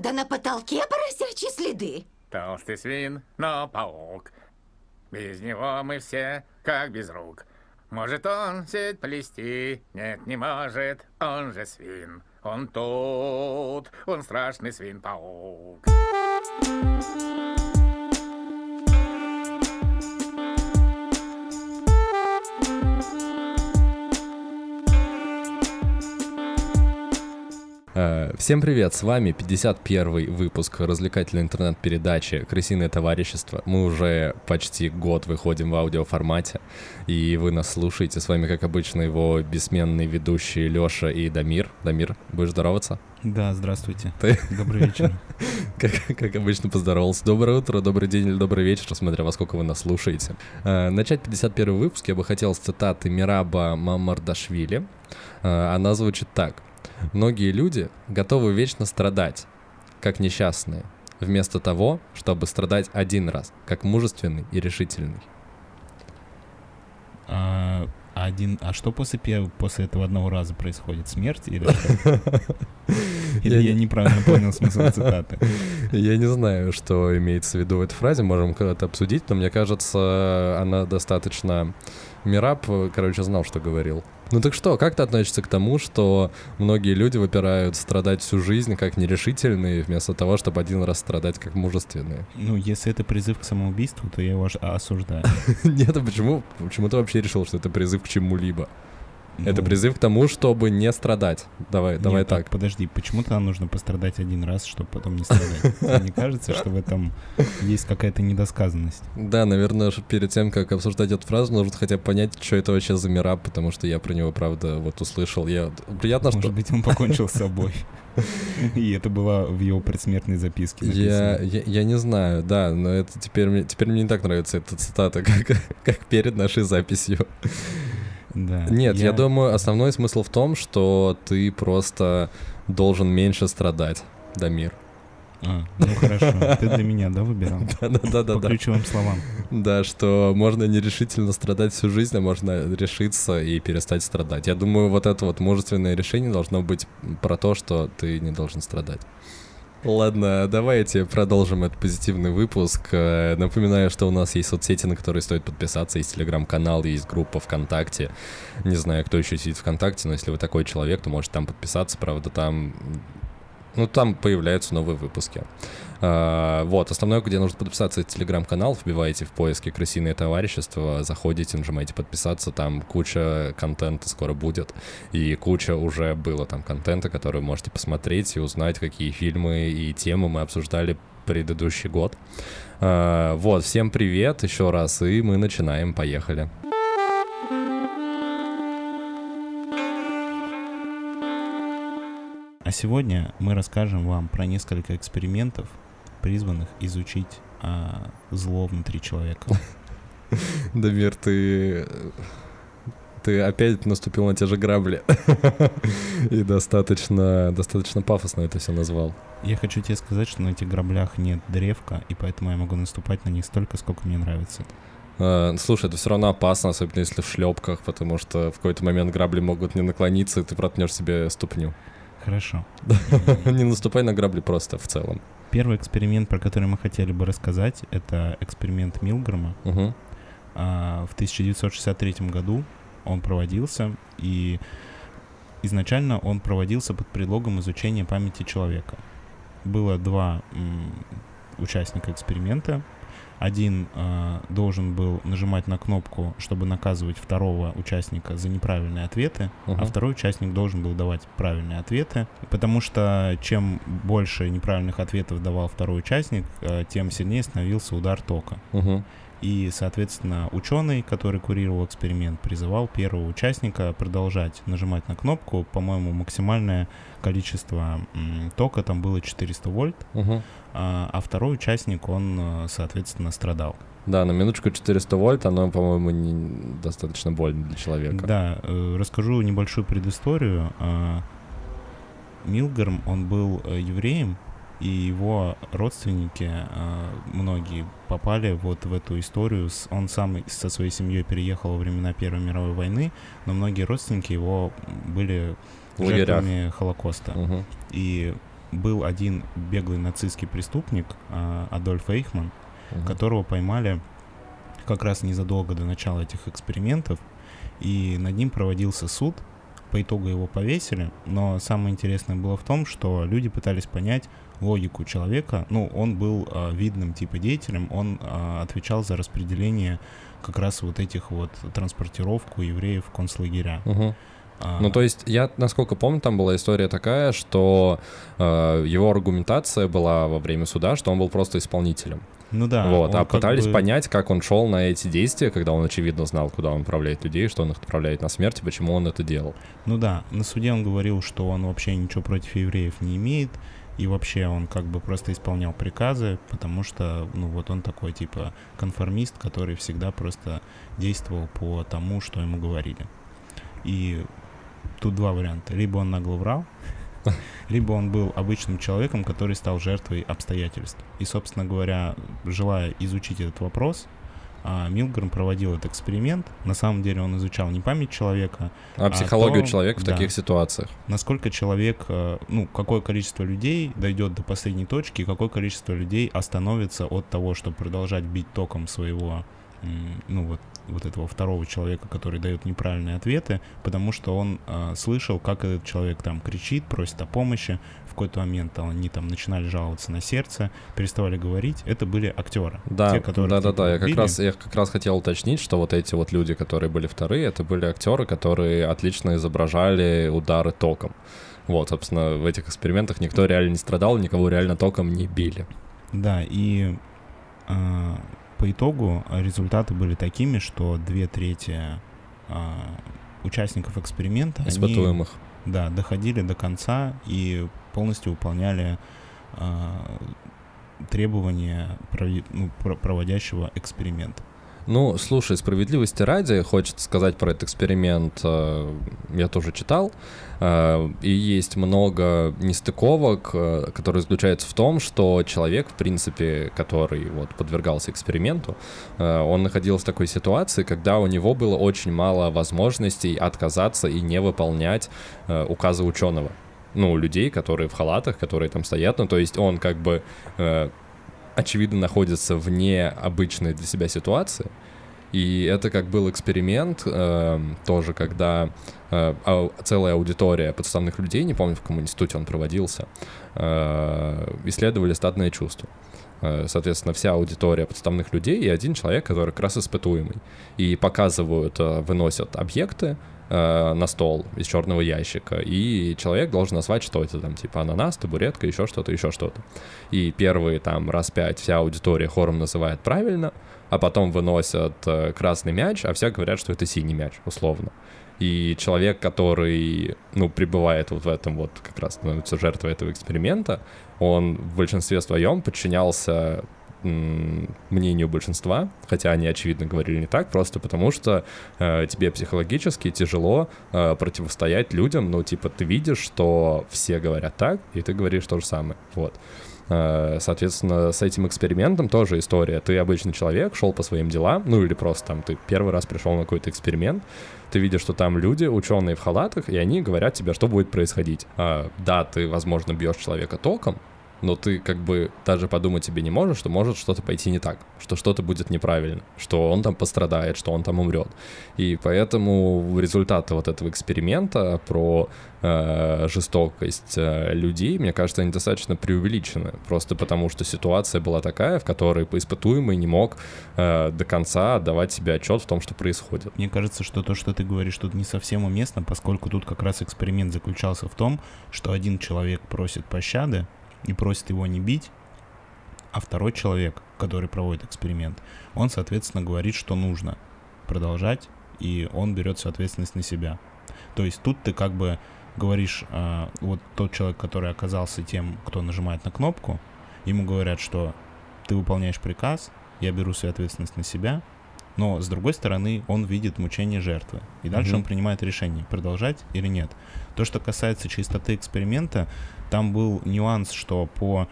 Откуда на потолке поросячьи следы? Толстый свин, но паук. Без него мы все как без рук. Может он сеть плести? Нет, не может, он же свин. Он тут, он страшный свин-паук. Э, Всем привет, с вами 51 выпуск развлекательной интернет-передачи «Крысиное товарищество». Мы уже почти год выходим в аудиоформате, и вы нас слушаете. С вами, как обычно, его бессменные ведущие Лёша и Дамир. Дамир, будешь здороваться? Да, здравствуйте. Ты? Добрый вечер. Как, как обычно поздоровался. Доброе утро, добрый день или добрый вечер, смотря во сколько вы нас слушаете. Э, Начать 51 выпуск я бы хотел с цитаты Мираба Мамардашвили. Э, Она звучит так. Многие люди готовы вечно страдать, как несчастные, вместо того, чтобы страдать один раз, как мужественный и решительный. А, один, а что после, после этого одного раза происходит? Смерть или? Или Я я не- неправильно понял смысл цитаты? Я не знаю, что имеется в виду в этой фразе, можем когда-то обсудить, но мне кажется, она достаточно... Мираб, короче, знал, что говорил. Ну так что, как ты относишься к тому, что многие люди выпирают страдать всю жизнь как нерешительные, вместо того, чтобы один раз страдать как мужественные? Ну, если это призыв к самоубийству, то я его осуждаю. Нет, а почему, почему ты вообще решил, что это призыв к чему-либо? Это призыв к тому, чтобы не страдать. Давай, нет, давай так. Подожди, почему-то нам нужно пострадать один раз, чтобы потом не страдать? Тебе не кажется, что в этом есть какая-то недосказанность? Да, наверное, перед тем, как обсуждать эту фразу, нужно хотя бы понять, что это вообще за Мираб, потому что я про него, правда, вот услышал. Я... Приятно, Может что... быть, он покончил с собой. И это было в его предсмертной записке Я, я, я не знаю, да, но это теперь мне, теперь мне не так нравится эта цитата, как, как перед нашей записью. Да. Нет, я... думаю, основной смысл в том, что ты просто должен меньше страдать, Дамир. А, ну хорошо, ты для меня, да, выбирал? По Да-да-да-да. ключевым словам. Да, что можно нерешительно страдать всю жизнь, а можно решиться и перестать страдать. Я думаю, вот это вот мужественное решение должно быть про то, что ты не должен страдать. Ладно, давайте продолжим этот позитивный выпуск. Э, Напоминаю, что у нас есть соцсети, на которые стоит подписаться. Есть телеграм-канал, есть группа ВКонтакте. Не знаю, кто еще сидит ВКонтакте, но если вы такой человек, то можете там подписаться. Правда, там... Ну, там появляются новые выпуски. А, вот, основное, где нужно подписаться, это телеграм-канал, вбиваете в поиске «Крысиное товарищество», заходите, нажимаете подписаться, там куча контента скоро будет, и куча уже было там контента, который можете посмотреть и узнать, какие фильмы и темы мы обсуждали предыдущий год. А, вот, всем привет еще раз, и мы начинаем, поехали. А сегодня мы расскажем вам про несколько экспериментов, призванных изучить а, зло внутри человека. Дамир, ты... Ты опять наступил на те же грабли. И достаточно, достаточно пафосно это все назвал. Я хочу тебе сказать, что на этих граблях нет древка, и поэтому я могу наступать на них столько, сколько мне нравится. Э, Слушай, это все равно опасно, особенно если в шлепках, потому что в какой-то момент грабли могут не наклониться, и ты проткнешь себе ступню. Хорошо. Не наступай на грабли просто в целом. Первый эксперимент, про который мы хотели бы рассказать, это эксперимент Милгрома. А, в 1963 году он проводился, и изначально он проводился под предлогом изучения памяти человека. Было два м, участника эксперимента. Один а, должен был нажимать на кнопку, чтобы наказывать второго участника за неправильные ответы, а Мгм. второй участник должен был давать правильные ответы, потому что чем больше неправильных ответов давал второй участник, э, тем сильнее становился удар тока. Мгм. И, соответственно, ученый, который курировал эксперимент, призывал первого участника продолжать нажимать на кнопку. По-моему, максимальное количество тока там было 400 вольт, Мгм. А, а второй участник, он, э, соответственно, страдал. Да, на минуточку 400 вольт, оно, по-моему, не достаточно больно для человека. Да, э, расскажу небольшую предысторию. А, Милгерм, он был э, евреем, и его родственники, а, многие, попали вот в эту историю. Он сам со своей семьей переехал во времена Первой мировой войны, но многие родственники его были жертвами Холокоста. Мгм. И был один беглый нацистский преступник, а, Адольф Эйхман, Мгм. которого поймали как раз незадолго до начала этих экспериментов, и над ним проводился суд. По итогу его повесили, но самое интересное было в том, что люди пытались понять логику человека. Ну, он был а, видным типа деятелем, он а, отвечал за распределение как раз вот этих вот транспортировку евреев в концлагеря. Мгм. Ну, то есть, я, насколько помню, там была история такая, что э, его аргументация была во время суда, что он был просто исполнителем. ну да, вот, а пытались бы- понять, как он шел на эти действия, когда он, очевидно, знал, куда он отправляет людей, что он их отправляет на смерть, и почему он это делал. Ну да, на суде он говорил, что он вообще ничего против евреев не имеет, и вообще он как бы просто исполнял приказы, потому что, ну вот он такой типа конформист, который всегда просто действовал по тому, что ему говорили. И тут два варианта. Либо он нагло врал, либо он был обычным человеком, который стал жертвой обстоятельств. И, собственно говоря, желая изучить этот вопрос, а, Милграм проводил этот эксперимент. На самом деле он изучал не память человека, А, А психологию то- человека в да. таких ситуациях. насколько человек, э, ну, какое количество людей дойдет до последней точки, и какое количество людей остановится от того, чтобы продолжать бить током своего, ну, вот, вот этого второго человека, который дает неправильные ответы, потому что он э, слышал, как этот человек там кричит, просит о помощи. В какой-то момент они там начинали жаловаться на сердце, переставали говорить. Это были актеры. Да, те, которые да, да, да. Я как раз, я как раз хотел уточнить, что вот эти вот люди, которые были вторые, это были актеры, которые отлично изображали удары током. Вот, собственно, в этих экспериментах никто реально не страдал, никого реально током не били. Да, и а, по итогу результаты были такими, что две трети а, участников эксперимента, они, Испытуемых. да, доходили до конца и полностью выполняли а, требования прови- ну, про- проводящего эксперимент. Ну, слушай, справедливости ради, хочется сказать про этот эксперимент, э, я тоже читал, э, и есть много нестыковок, э, которые заключаются в том, что человек, в принципе, который вот подвергался эксперименту, он находился в такой ситуации, когда у него было очень мало возможностей отказаться и не выполнять указы ученого. Ну, людей, которые в халатах, которые там стоят, ну, то есть он как бы очевидно, находится вне обычной для себя ситуации. И это как был эксперимент эм, тоже, когда э, целая аудитория подставных людей, не помню, в каком институте он проводился, э, исследовали статное чувство. Э, Соответственно, вся аудитория подставных людей и один человек, который как раз испытуемый. И показывают, э, выносят объекты э, на стол из черного ящика, и человек должен назвать, что это там, типа ананас, табуретка, еще что-то, еще что-то. И первые там раз пять вся аудитория хором называет правильно, а потом выносят э, красный мяч, а все говорят, что это синий мяч, условно. И человек, который, ну, пребывает вот в этом вот, как раз становится жертвой этого эксперимента, он в большинстве своем подчинялся мнению большинства, хотя они, очевидно, говорили не так, просто потому что э, тебе психологически тяжело э, противостоять людям, ну, типа, ты видишь, что все говорят так, и ты говоришь то же самое, вот. Э, Соответственно, с этим экспериментом тоже история. Ты обычный человек, шел по своим делам, ну или просто там ты первый раз пришел на какой-то эксперимент, ты видишь, что там люди, ученые в халатах, и они говорят тебе, что будет происходить. А, да, ты, возможно, бьешь человека током, но ты как бы даже подумать себе не можешь, что может что-то пойти не так, что что-то будет неправильно, что он там пострадает, что он там умрет. И поэтому результаты вот этого эксперимента про э, жестокость э, людей, мне кажется, они достаточно преувеличены, просто потому что ситуация была такая, в которой испытуемый не мог э, до конца отдавать себе отчет в том, что происходит. Мне кажется, что то, что ты говоришь, тут не совсем уместно, поскольку тут как раз эксперимент заключался в том, что один человек просит пощады и просит его не бить, а второй человек, который проводит эксперимент, он, соответственно, говорит, что нужно продолжать, и он берет всю ответственность на себя. То есть тут ты как бы говоришь, а, вот тот человек, который оказался тем, кто нажимает на кнопку, ему говорят, что ты выполняешь приказ, я беру всю ответственность на себя, но с другой стороны он видит мучение жертвы. И дальше Мгм. он принимает решение, продолжать или нет. То, что касается чистоты эксперимента, там был нюанс, что по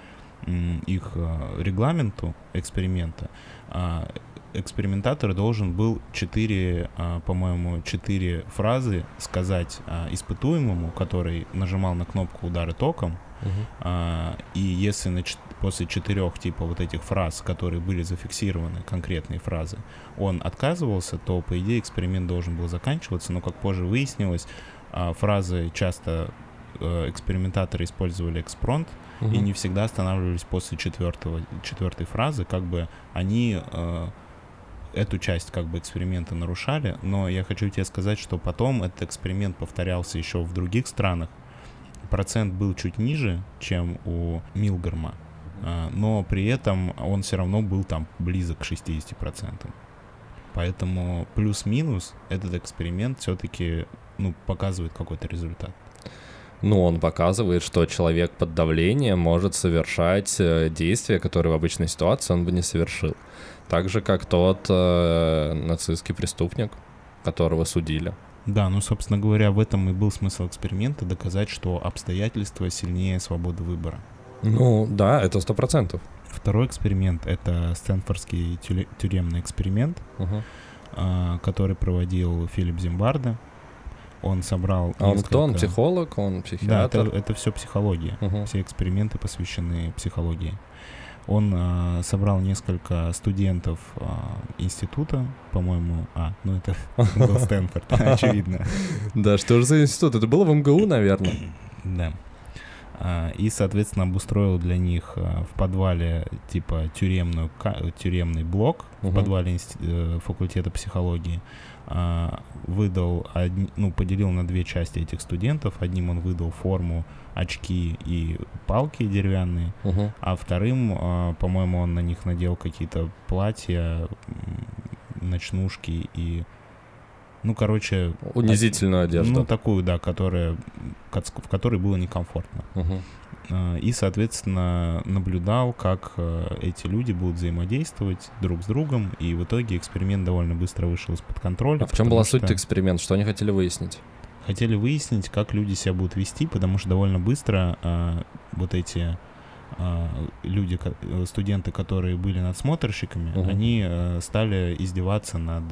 их э, регламенту эксперимента а, экспериментатор должен был четыре, а, по-моему, четыре фразы сказать а, испытуемому, который нажимал на кнопку удара током, А, и если на, после четырех типа вот этих фраз, которые были зафиксированы, конкретные фразы, он отказывался, то по идее эксперимент должен был заканчиваться, но как позже выяснилось, а, фразы часто э, экспериментаторы использовали экспронт, Мгм. и не всегда останавливались после четвертого, четвертой фразы, как бы они э, эту часть как бы эксперимента нарушали, но я хочу тебе сказать, что потом этот эксперимент повторялся еще в других странах. Процент был чуть ниже, чем у Милгарма, но при этом он все равно был там близок к 60%. Поэтому плюс-минус этот эксперимент все-таки ну, показывает какой-то результат. Ну, он показывает, что человек под давлением может совершать э, действия, которые в обычной ситуации он бы не совершил. Так же, как тот э, нацистский преступник, которого судили. Да, ну, собственно говоря, в этом и был смысл эксперимента — доказать, что обстоятельства сильнее свободы выбора. Ну, да, это сто процентов. Второй эксперимент — это Стэнфордский тюремный эксперимент, а, который проводил Филипп Зимбарде. Он собрал А он кто? Он несколько- психолог, он Да, психиатр? это, это все психология. Мгм. Все эксперименты посвящены психологии. Он а, собрал несколько студентов а, института, по-моему, а, ну это был Стэнфорд, очевидно. Да, что же за институт? Это было в МГУ, наверное. Да. А, И, соответственно, обустроил для них а, в подвале типа тюремную, тюремный блок в Мгм. подвале э, факультета психологии. А, Выдал, ну, поделил на две части этих студентов. Одним он выдал форму, очки и палки деревянные, Мгм. а вторым, по-моему, он на них надел какие-то платья, ночнушки и... Ну, короче, Унизительную одежду. ну, такую, да, которая, в которой было некомфортно. А, И, соответственно, наблюдал, как э, эти люди будут взаимодействовать друг с другом, и в итоге эксперимент довольно быстро вышел из-под контроля. А в чем была что суть эксперимента? Что они хотели выяснить? Хотели выяснить, как люди себя будут вести, потому что довольно быстро а, вот эти люди, студенты, которые были надсмотрщиками, Мгм. они стали издеваться над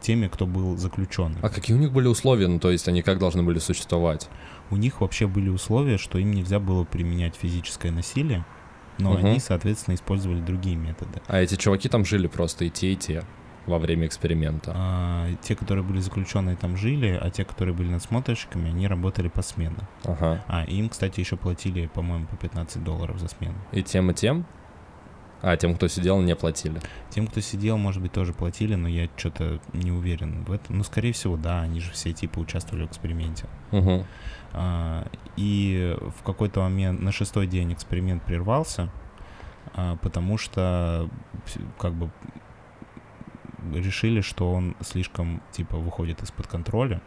теми, кто был заключенным. А какие у них были условия? Ну, то есть они как должны были существовать? у них вообще были условия, что им нельзя было применять физическое насилие, но Мгм. они, соответственно, использовали другие методы. А эти чуваки там жили просто и те, и те во время эксперимента. А, те, которые были заключенные, там жили, а те, которые были надсмотрщиками, они работали посменно. Ага. А, им, кстати, еще платили, по-моему, по 15 долларов за смену. И тем, и тем? А, тем, кто сидел, не платили. Тем, кто сидел, может быть, тоже платили, но я что-то не уверен в этом. Ну, скорее всего, да, они же все типа участвовали в эксперименте. Угу. А, И в какой-то момент, на шестой день эксперимент прервался, а, потому что как бы решили, что он слишком, типа, выходит из-под контроля.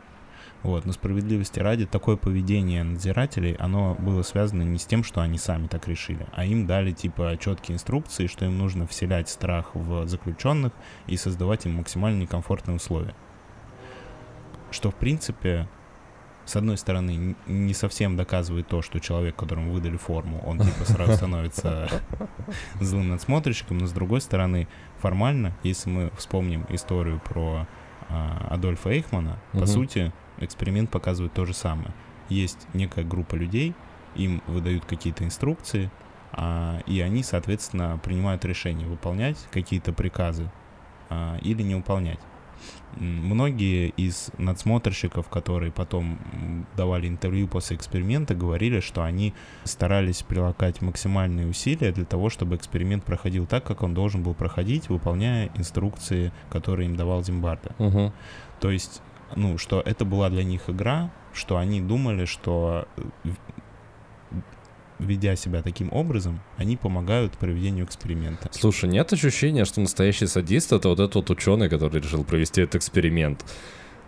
Вот, но справедливости ради, такое поведение надзирателей, оно было связано не с тем, что они сами так решили, а им дали, типа, четкие инструкции, что им нужно вселять страх в заключенных и создавать им максимально некомфортные условия. Что, в принципе, с одной стороны, не совсем доказывает то, что человек, которому выдали форму, он типа сразу становится злым надсмотрщиком, но с другой стороны, формально, если мы вспомним историю про а, Адольфа Эйхмана, по Мгм. сути, эксперимент показывает то же самое. Есть некая группа людей, им выдают какие-то инструкции, а, и они, соответственно, принимают решение выполнять какие-то приказы а, или не выполнять. Многие из надсмотрщиков, которые потом давали интервью после эксперимента, говорили, что они старались прилагать максимальные усилия для того, чтобы эксперимент проходил так, как он должен был проходить, выполняя инструкции, которые им давал Зимбарда. Угу. То есть, ну, что это была для них игра, что они думали, что э, ведя себя таким образом, они помогают проведению эксперимента. Слушай, нет ощущения, что настоящий садист это вот этот вот ученый, который решил провести этот эксперимент.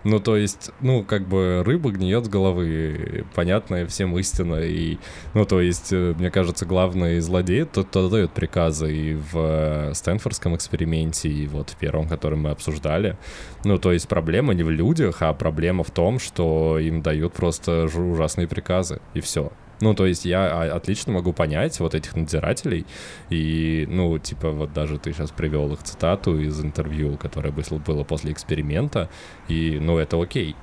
Ну, то есть, ну, как бы рыба гниет с головы, понятная всем истина. И, ну, то есть, э, мне кажется, главный злодей тот, кто дает приказы и в э, Стэнфордском эксперименте, и вот в первом, который мы обсуждали. Ну, то есть, проблема не в людях, а проблема в том, что им дают просто ужасные приказы, и все. Ну, то есть я а, отлично могу понять вот этих надзирателей, и, ну, типа, вот даже ты сейчас привел их цитату из интервью, которое было после эксперимента, и, ну, это окей.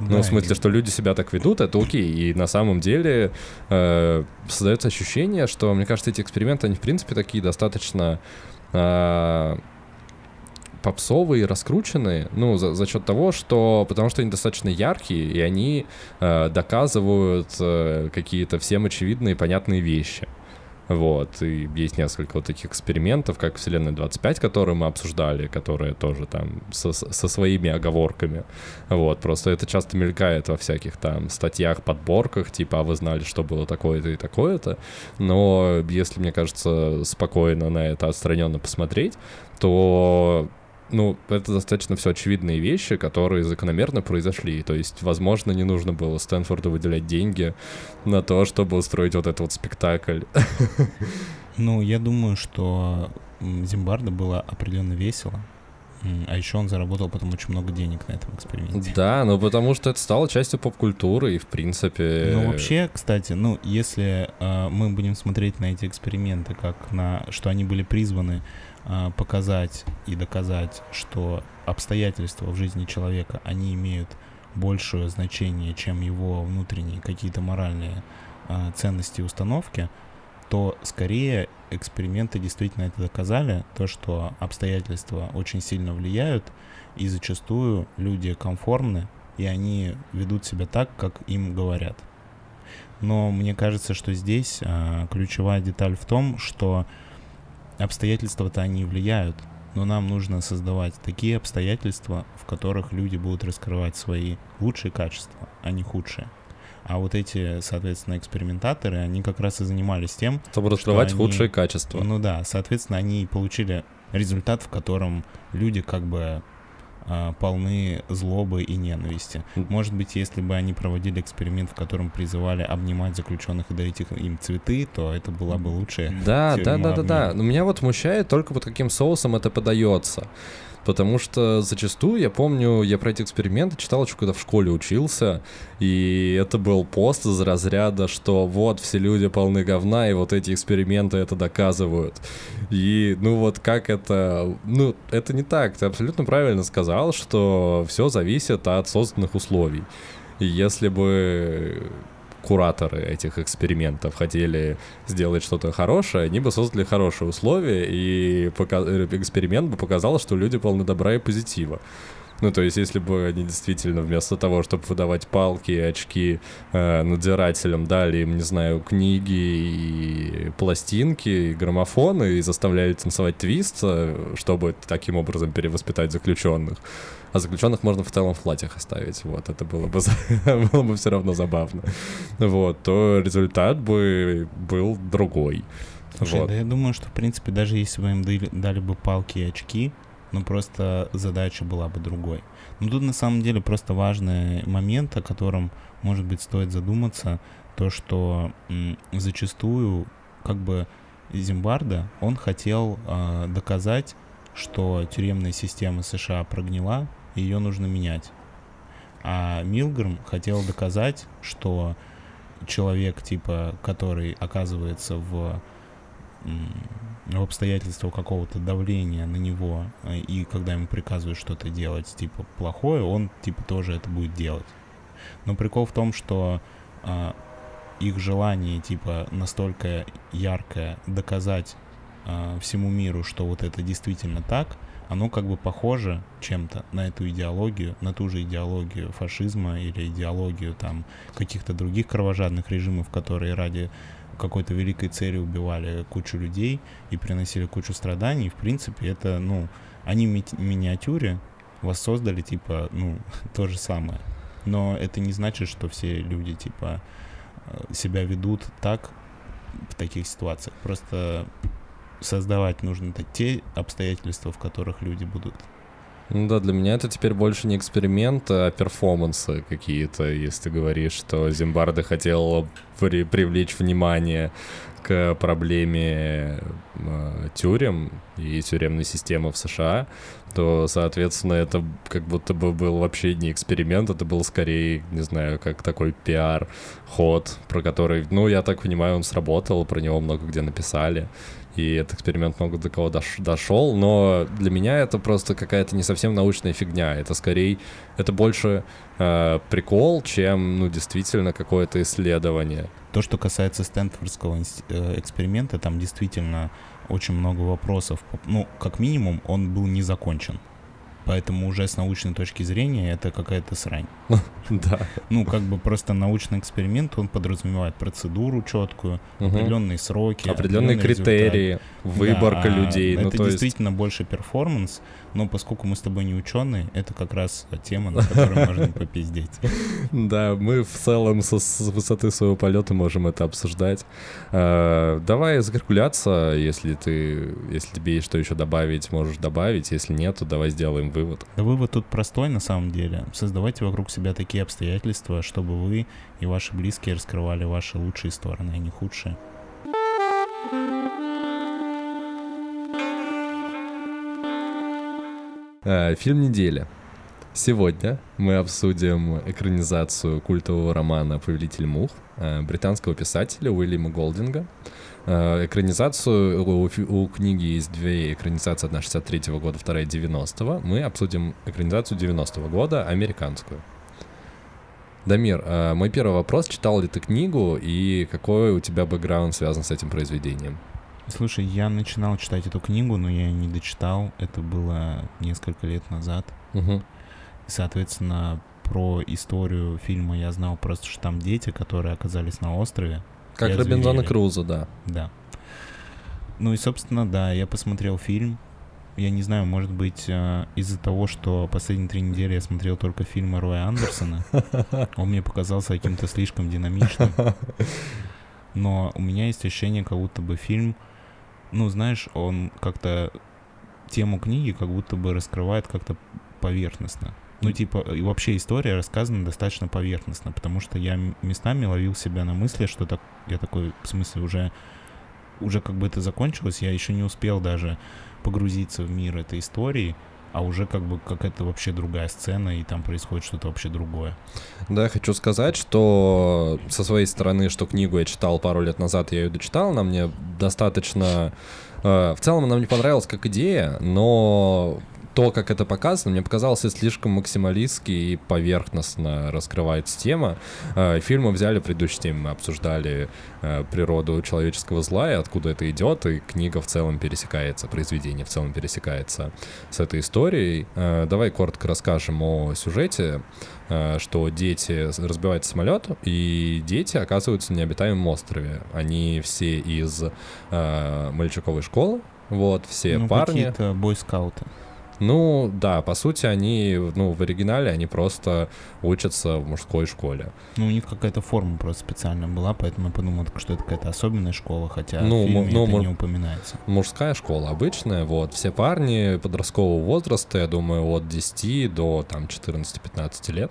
Ну, Да, в смысле, что люди себя так ведут, это окей. И на самом деле э, создается ощущение, что, мне кажется, эти эксперименты, они, в принципе, такие достаточно э, попсовые, раскрученные, ну, за, за счет того, что, потому что они достаточно яркие, и они э, доказывают э, какие-то всем очевидные, понятные вещи. Вот, и есть несколько вот таких экспериментов, как Вселенная 25, которые мы обсуждали, которые тоже там со, со своими оговорками. Вот, просто это часто мелькает во всяких там статьях, подборках, типа, а вы знали, что было такое-то и такое-то. Но если, мне кажется, спокойно на это отстраненно посмотреть, то ну, это достаточно все очевидные вещи, которые закономерно произошли. То есть, возможно, не нужно было Стэнфорду выделять деньги на то, чтобы устроить вот этот вот спектакль. Ну, я думаю, что Зимбарда было определенно весело. А еще он заработал потом очень много денег на этом эксперименте. Да, ну потому что это стало частью поп-культуры, и в принципе... Ну, вообще, кстати, ну, если э, мы будем смотреть на эти эксперименты, как на, что они были призваны э, показать и доказать, что обстоятельства в жизни человека, они имеют большее значение, чем его внутренние какие-то моральные э, ценности и установки, то скорее эксперименты действительно это доказали, то, что обстоятельства очень сильно влияют, и зачастую люди конформны, и они ведут себя так, как им говорят. Но мне кажется, что здесь а, ключевая деталь в том, что обстоятельства-то они влияют, но нам нужно создавать такие обстоятельства, в которых люди будут раскрывать свои лучшие качества, а не худшие. А вот эти, соответственно, экспериментаторы, они как раз и занимались тем, Чтобы раскрывать они- худшие качества. ну да, соответственно, они получили результат, в котором люди как бы а, полны злобы и ненависти. Может быть, если бы они проводили эксперимент, в котором призывали обнимать заключенных и дарить их- им цветы, то это была бы лучшая Да, да, да, да, да. Но меня вот смущает только вот каким соусом это подается. Потому что зачастую, я помню, я про эти эксперименты читал еще когда в школе учился, и это был пост из разряда, что вот все люди полны говна, и вот эти эксперименты это доказывают. И, ну вот как это... Ну, это не так. Ты абсолютно правильно сказал, что все зависит от созданных условий. И если бы кураторы этих экспериментов хотели сделать что-то хорошее, они бы создали хорошие условия, и э, эксперимент бы показал, что люди полны добра и позитива. Ну, то есть, если бы они действительно вместо того, чтобы выдавать палки и очки э, надзирателям, дали им, не знаю, книги и пластинки, и граммофоны, и заставляли танцевать твист, э, чтобы таким образом перевоспитать заключенных. А заключенных можно в целом в платьях оставить. Вот, это было бы, было бы все равно забавно. Вот, то результат бы был другой. Слушай, Вот. да я думаю, что, в принципе, даже если бы им дали, дали бы палки и очки, ну просто задача была бы другой. Но тут на самом деле просто важный момент, о котором, может быть, стоит задуматься, то, что зачастую как бы Зимбарда, он хотел а, доказать, что тюремная система США прогнила, и ее нужно менять. А Милграм хотел доказать, что человек, типа, который оказывается в, в обстоятельствах какого-то давления на него, э, и когда ему приказывают что-то делать, типа, плохое, он, типа, тоже это будет делать. Но прикол в том, что а, их желание, типа, настолько яркое доказать а, всему миру, что вот это действительно так, оно как бы похоже чем-то на эту идеологию, на ту же идеологию фашизма или идеологию там каких-то других кровожадных режимов, которые ради какой-то великой цели убивали кучу людей и приносили кучу страданий. В принципе, это, ну, они в ми- миниатюре воссоздали, типа, ну, то же самое. Но это не значит, что все люди, типа, э, себя ведут так в таких ситуациях. Просто создавать нужно те обстоятельства, в которых люди будут. Ну да, для меня это теперь больше не эксперимент, а перформансы какие-то, если ты говоришь, что Зимбарда хотел при- привлечь внимание к проблеме э, тюрем и тюремной системы в США, то, соответственно, это как будто бы был вообще не эксперимент, это был скорее, не знаю, как такой пиар-ход, про который, ну, я так понимаю, он сработал, про него много где написали, и этот эксперимент много до кого дош- дошел, но для меня это просто какая-то не совсем научная фигня, это скорее, это больше э, прикол, чем, ну, действительно какое-то исследование. То, что касается Стэнфордского э, эксперимента, там действительно очень много вопросов. Ну, как минимум, он был не закончен. Поэтому уже с научной точки зрения это какая-то срань. Да. Ну, как бы просто научный эксперимент, он подразумевает процедуру четкую, определенные сроки, Определенные критерии, выборка людей, ну, Это действительно больше перформанс, но поскольку мы с тобой не ученые, это как раз тема, на которой можно попиздеть. Да, мы в целом с высоты своего полета можем это обсуждать. Э, давай закалькуляться, если ты, если тебе есть что еще добавить, можешь добавить. Если нет, то давай сделаем вывод. Да вывод тут простой на самом деле. Создавайте вокруг себя такие обстоятельства, чтобы вы и ваши близкие раскрывали ваши лучшие стороны, а не худшие. Фильм недели. Сегодня мы обсудим экранизацию культового романа «Повелитель мух» э, британского писателя Уильяма Голдинга. Э, Экранизацию у, книги есть две экранизации, одна 63 года, вторая 90-го. Мы обсудим экранизацию 90-го года, американскую. Дамир, э, мой первый вопрос, читал ли ты книгу и какой у тебя бэкграунд связан с этим произведением? Слушай, я начинал читать эту книгу, но я не дочитал. Это было несколько лет назад. И, соответственно, про историю фильма я знал просто, что там дети, которые оказались на острове. Как Робинзона. Круза, да. Да. Ну и, собственно, да, я посмотрел фильм. Я не знаю, может быть, э, из-за того, что последние три недели я смотрел только фильмы Роя Андерсона, он мне показался каким-то слишком динамичным. Но у меня есть ощущение, как будто бы фильм, ну, знаешь, он как-то тему книги как будто бы раскрывает как-то поверхностно. Ну, типа, и вообще история рассказана достаточно поверхностно, потому что я местами ловил себя на мысли, что так, я такой, в смысле, уже, уже как бы это закончилось, я еще не успел даже погрузиться в мир этой истории, а уже как бы какая-то вообще другая сцена, и там происходит что-то вообще другое. Да, я хочу сказать, что со своей стороны, что книгу я читал пару лет назад, я ее дочитал, она мне достаточно... э, в целом она мне понравилась как идея, но то, как это показано, мне показалось слишком максималистски и поверхностно раскрывается тема. Э, Фильм мы взяли, предыдущей теме мы обсуждали э, природу человеческого зла и откуда это идет, и книга в целом пересекается, произведение в целом пересекается с этой историей. Э, Давай коротко расскажем о сюжете что дети разбивают самолет, и дети оказываются на необитаемом острове. Они все из мальчиковой школы, вот, все ну, парни. какие-то бойскауты. Ну, да, по сути, они, ну, в оригинале они просто учатся в мужской школе. Ну, у них какая-то форма просто специальная была, поэтому я подумал, что это какая-то особенная школа, хотя Ну, в фильме ну, это не упоминается. Мужская школа обычная, вот, все парни подросткового возраста, я думаю, от 10 до, там, 14-15 лет.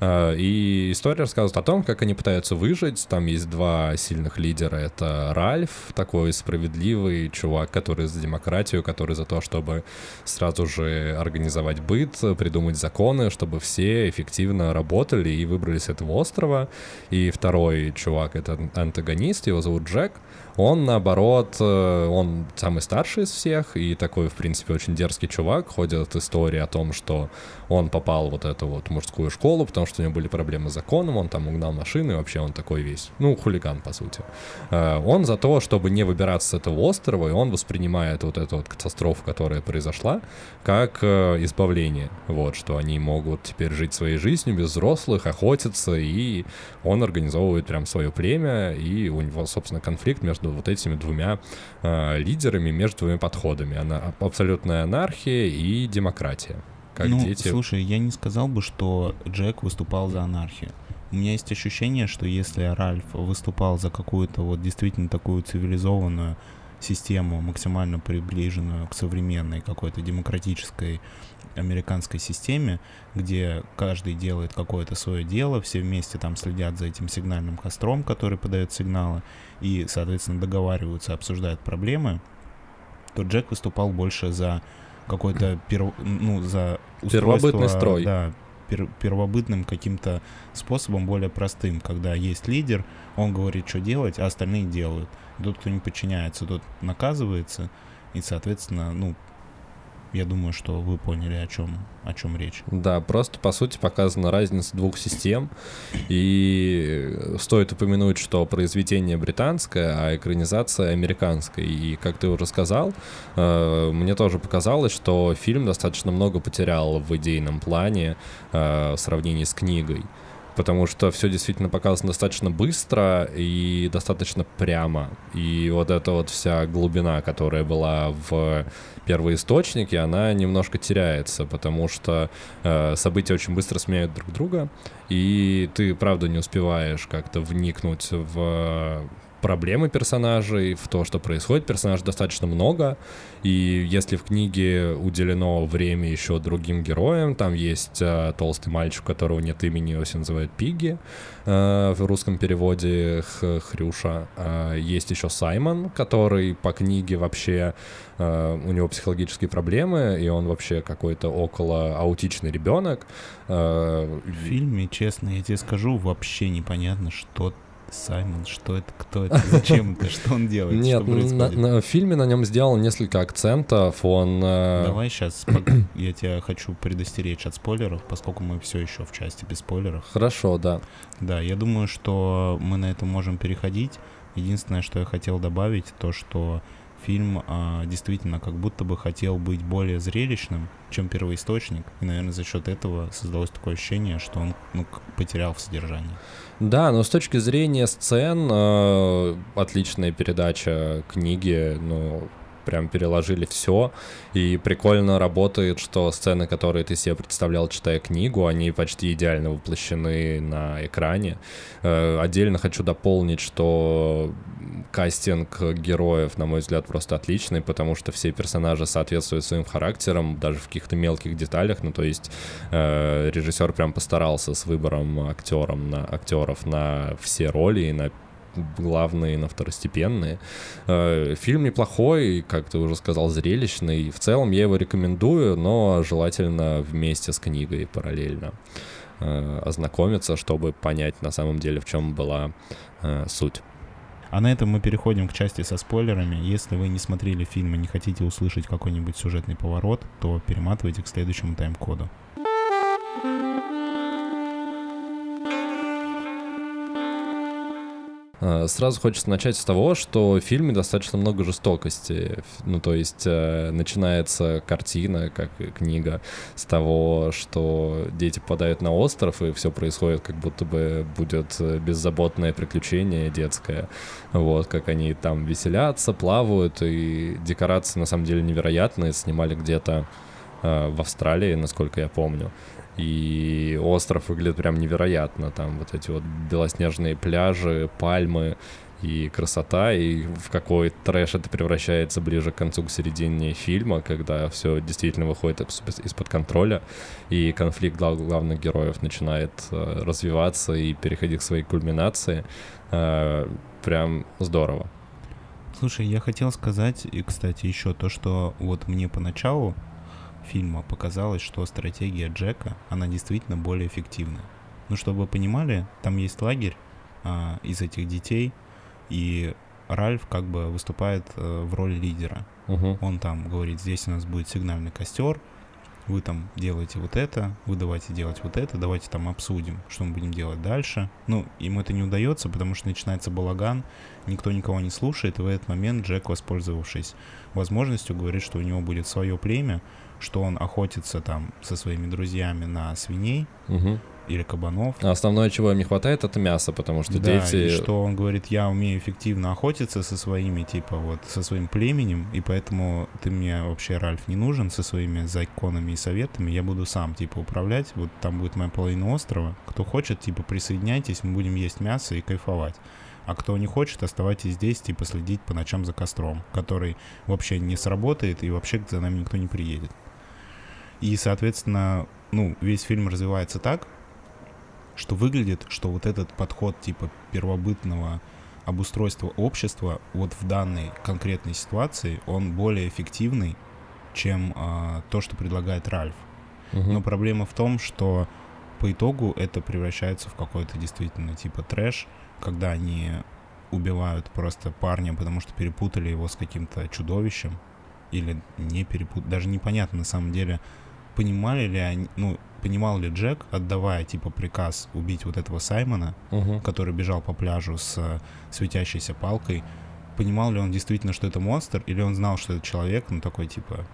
А, И история рассказывает о том, как они пытаются выжить. Там есть два сильных лидера. Это Ральф, такой справедливый чувак, который за демократию, который за то, чтобы сразу же организовать быт, придумать законы, чтобы все эффективно работали и выбрались с этого острова. И второй чувак — это антагонист, его зовут Джек. Он, наоборот, э, он самый старший из всех, и такой, в принципе, очень дерзкий чувак. Ходят истории о том, что он попал вот эту вот мужскую школу, потому что у него были проблемы с законом, он там угнал машины, вообще он такой весь, ну, хулиган, по сути. Э, Он за то, чтобы не выбираться с этого острова, и он воспринимает вот эту вот катастрофу, которая произошла, как э, избавление. Вот, что они могут теперь жить своей жизнью без взрослых, охотиться, и он организовывает прям свое племя, и у него, собственно, конфликт между вот этими двумя э, лидерами, между двумя подходами. Она абсолютная анархия и демократия. Как ну, дети. слушай, я не сказал бы, что Джек выступал за анархию. У меня есть ощущение, что если Ральф выступал за какую-то вот действительно такую цивилизованную систему, максимально приближенную к современной какой-то демократической американской системе, где каждый делает какое-то свое дело, все вместе там следят за этим сигнальным костром, который подает сигналы, и, соответственно, договариваются, обсуждают проблемы, то Джек выступал больше за какой-то перв... ну, за Первобытный строй. Да, пер... первобытным каким-то способом, более простым, когда есть лидер, он говорит, что делать, а остальные делают. Тот, кто не подчиняется, тот наказывается, и, соответственно, ну, я думаю, что вы поняли, о чем, о чем речь. Да, просто по сути показана разница двух систем. И стоит упомянуть, что произведение британское, а экранизация американская. И как ты уже сказал, э, мне тоже показалось, что фильм достаточно много потерял в идейном плане э, в сравнении с книгой потому что все действительно показано достаточно быстро и достаточно прямо. И вот эта вот вся глубина, которая была в первоисточнике, она немножко теряется, потому что э, события очень быстро сменяют друг друга, и ты, правда, не успеваешь как-то вникнуть в проблемы персонажей, в то, что происходит. Персонажей достаточно много, и если в книге уделено время еще другим героям, там есть э, толстый мальчик, у которого нет имени, его все называют Пиги, э, в русском переводе х, Хрюша. Э, есть еще Саймон, который по книге вообще, э, у него психологические проблемы, и он вообще какой-то около аутичный ребенок. Э, в фильме, честно, я тебе скажу, вообще непонятно, что Саймон, что это, кто это, зачем это, что он делает? Нет, на, на, в фильме на нем сделал несколько акцентов, он... Э... Давай сейчас, я тебя хочу предостеречь от спойлеров, поскольку мы все еще в части без спойлеров. Хорошо, да. Да, я думаю, что мы на это можем переходить. Единственное, что я хотел добавить, то, что фильм а, действительно как будто бы хотел быть более зрелищным, чем первоисточник. И, наверное, за счет этого создалось такое ощущение, что он ну, потерял в содержании. Да, но с точки зрения сцен, э, отличная передача книги, ну, прям переложили все. И прикольно работает, что сцены, которые ты себе представлял, читая книгу, они почти идеально воплощены на экране. Э, отдельно хочу дополнить, что кастинг героев, на мой взгляд, просто отличный, потому что все персонажи соответствуют своим характерам, даже в каких-то мелких деталях. Ну, то есть э, режиссер прям постарался с выбором актером на актеров на все роли и на главные на второстепенные. Э, фильм неплохой, как ты уже сказал, зрелищный. В целом я его рекомендую, но желательно вместе с книгой параллельно э, ознакомиться, чтобы понять на самом деле, в чем была э, суть. А на этом мы переходим к части со спойлерами. Если вы не смотрели фильм и не хотите услышать какой-нибудь сюжетный поворот, то перематывайте к следующему тайм-коду. Сразу хочется начать с того, что в фильме достаточно много жестокости. Ну, то есть э, начинается картина, как и книга, с того, что дети попадают на остров, и все происходит, как будто бы будет э, беззаботное приключение детское. Вот, как они там веселятся, плавают, и декорации на самом деле невероятные. Снимали где-то в Австралии, насколько я помню. И остров выглядит прям невероятно. Там вот эти вот белоснежные пляжи, пальмы и красота, и в какой трэш это превращается ближе к концу, к середине фильма, когда все действительно выходит из-под контроля, и конфликт главных героев начинает э, развиваться и переходить к своей кульминации. Э, прям здорово. Слушай, я хотел сказать, и, кстати, еще то, что вот мне поначалу фильма показалось, что стратегия Джека, она действительно более эффективна. Ну, чтобы вы понимали, там есть лагерь а, из этих детей, и Ральф как бы выступает а, в роли лидера. Угу. Он там говорит, здесь у нас будет сигнальный костер, вы там делаете вот это, вы давайте делать вот это, давайте там обсудим, что мы будем делать дальше. Ну, ему это не удается, потому что начинается балаган, никто никого не слушает, и в этот момент Джек, воспользовавшись возможностью, говорит, что у него будет свое племя, что он охотится там со своими друзьями на свиней угу. или кабанов. А основное, чего им не хватает, это мясо, потому что да, дети... и что он говорит, я умею эффективно охотиться со своими, типа, вот, со своим племенем, и поэтому ты мне вообще, Ральф, не нужен со своими законами и советами, я буду сам, типа, управлять, вот там будет моя половина острова, кто хочет, типа, присоединяйтесь, мы будем есть мясо и кайфовать. А кто не хочет, оставайтесь здесь, типа следить по ночам за костром, который вообще не сработает и вообще за нами никто не приедет. И, соответственно, ну, весь фильм развивается так, что выглядит, что вот этот подход типа первобытного обустройства общества вот в данной конкретной ситуации, он более эффективный, чем а, то, что предлагает Ральф. Мгм. Но проблема в том, что по итогу это превращается в какой-то действительно типа трэш, когда они убивают просто парня, потому что перепутали его с каким-то чудовищем. Или не перепутали. Даже непонятно на самом деле, понимали ли они, ну, понимал ли Джек, отдавая типа приказ убить вот этого Саймона, Мгм. который бежал по пляжу с э, светящейся палкой, понимал ли он действительно, что это монстр, или он знал, что это человек, ну такой типа,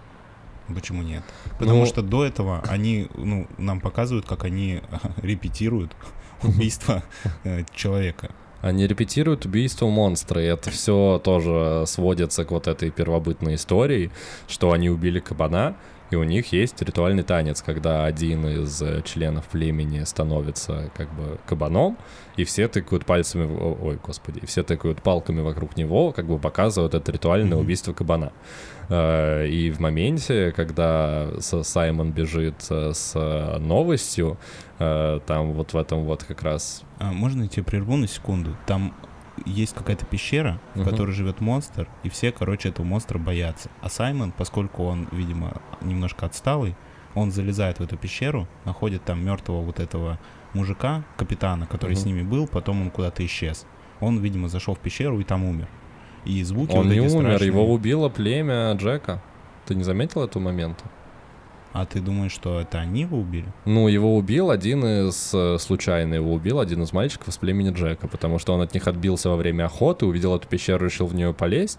почему нет? Потому Ну- что до этого они, ну, нам показывают, как они репетируют убийство э, человека. Они репетируют убийство монстра, и это все тоже сводится к вот этой первобытной истории, что они убили кабана, и у них есть ритуальный танец, когда один из э, членов племени становится как бы кабаном, и все тыкают пальцами, ой, господи, и все тыкают палками вокруг него, как бы показывают это ритуальное Мгм. убийство кабана. Э, И в моменте, когда Саймон бежит э, с новостью, там вот в этом вот как раз А, можно я тебя прерву на секунду? Там есть какая-то пещера, в Мгм. которой живет монстр, и все, короче, этого монстра боятся. А Саймон, поскольку он, видимо, немножко отсталый, он залезает в эту пещеру, находит там мертвого вот этого мужика, капитана, который Мгм. с ними был, потом он куда-то исчез. Он, видимо, зашел в пещеру и там умер. И звуки Он вот не эти умер, страшные. его убило племя Джека. Ты не заметил этого момента? А ты думаешь, что это они его убили? Ну, его убил один из... э, Случайно его убил один из мальчиков из племени Джека, потому что он от них отбился во время охоты, увидел эту пещеру, решил в нее полезть,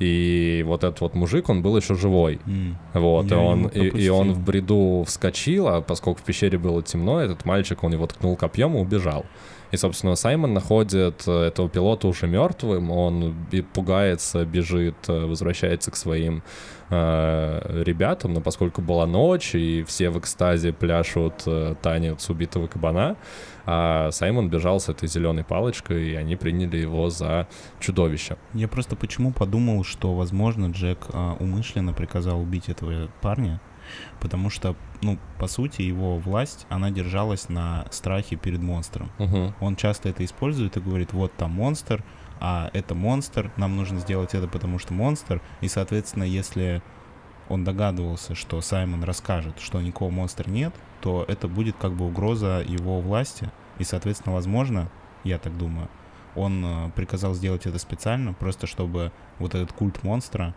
и вот этот вот мужик, он был еще живой. М. Вот, и он, и, и он в бреду вскочил, а поскольку в пещере было темно, этот мальчик, он его ткнул копьем и убежал. И, собственно, Саймон находит э, этого пилота уже мертвым, он пугается, бежит, э, возвращается к своим э, ребятам, но поскольку была ночь, и все в экстазе пляшут э, танец убитого кабана, а Саймон бежал с этой зеленой палочкой, и они приняли его за чудовище. Я просто почему подумал, что, возможно, Джек а, умышленно приказал убить этого парня, потому что, ну, по сути, его власть, она держалась на страхе перед монстром. Мгм. Он часто это использует и говорит, вот там монстр, а это монстр, нам нужно сделать это, потому что монстр. И, соответственно, если он догадывался, что Саймон расскажет, что никакого монстра нет, то это будет как бы угроза его власти. И, соответственно, возможно, я так думаю, он э, приказал сделать это специально, просто чтобы вот этот культ монстра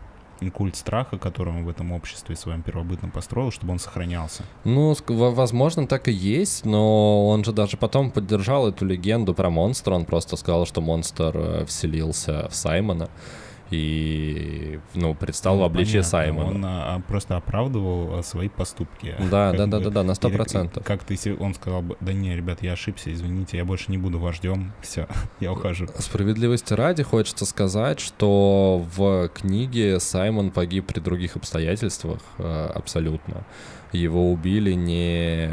культ страха, который он в этом обществе своем первобытном построил, чтобы он сохранялся. Ну, возможно, так и есть, но он же даже потом поддержал эту легенду про монстра. Он просто сказал, что монстр э, вселился в Саймона и, ну, предстал в Ну, обличье понятно, Саймона. Он а, просто оправдывал а, свои поступки. Да, да, да, да, да, на сто процентов. Как ты, он сказал бы, да не, ребят, я ошибся, извините, я больше не буду вождем, все, я ухожу. Справедливости ради хочется сказать, что в книге Саймон погиб при других обстоятельствах э, абсолютно. Его убили не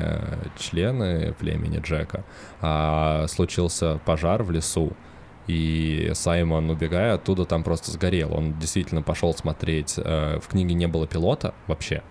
члены племени Джека, а случился пожар в лесу. И Саймон, убегая оттуда, там просто сгорел. Он действительно пошел смотреть. э, В книге не было пилота вообще.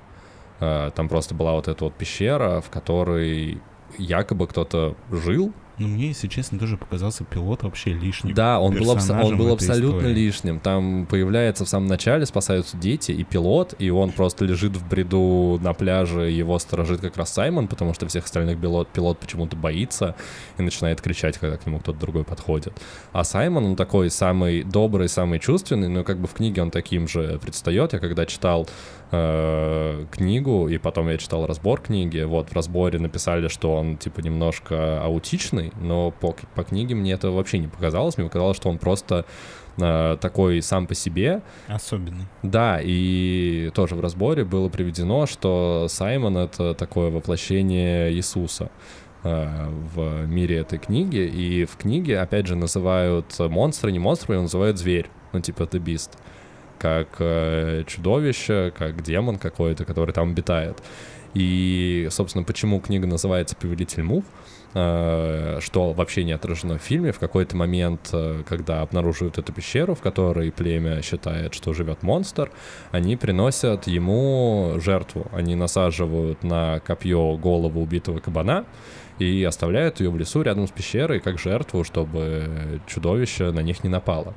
Э, Там просто была вот эта вот пещера, в которой якобы кто-то жил, Ну, мне, если честно, тоже показался пилот вообще лишним. да, он был, абс- он был абсолютно истории. лишним. Там появляется в самом начале, спасаются дети и пилот, и он просто лежит в бреду на пляже, его сторожит как раз Саймон, потому что всех остальных пилот, пилот почему-то боится и начинает кричать, когда к нему кто-то другой подходит. А Саймон, он такой самый добрый, самый чувственный, но как бы в книге он таким же предстает. Я когда читал э, книгу, и потом я читал разбор книги, вот в разборе написали, что он типа немножко аутичный, но по, по книге мне это вообще не показалось, мне показалось, что он просто э, такой сам по себе, Особенный. да, и тоже в разборе было приведено, что Саймон — это такое воплощение Иисуса э, в мире этой книги. И в книге, опять же, называют монстра не монстром, его называют зверь, ну типа The Beast, как э, чудовище, как демон какой-то, который там обитает. И, собственно, почему книга называется «Повелитель мух», э, что вообще не отражено в фильме. В какой-то момент, э, когда обнаруживают эту пещеру, в которой племя считает, что живет монстр, они приносят ему жертву. Они насаживают на копье голову убитого кабана и оставляют ее в лесу рядом с пещерой как жертву, чтобы чудовище на них не напало.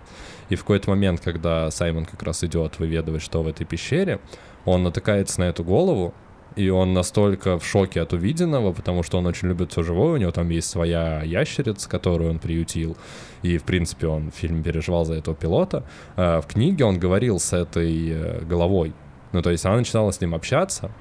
И в какой-то момент, когда Саймон как раз идет выведывать, что в этой пещере, он натыкается на эту голову, и он настолько в шоке от увиденного, потому что он очень любит все живое, у него там есть своя ящерица, которую он приютил, и, в принципе, он в фильме переживал за этого пилота. А в книге он говорил с этой э, головой, ну, то есть она начинала с ним общаться,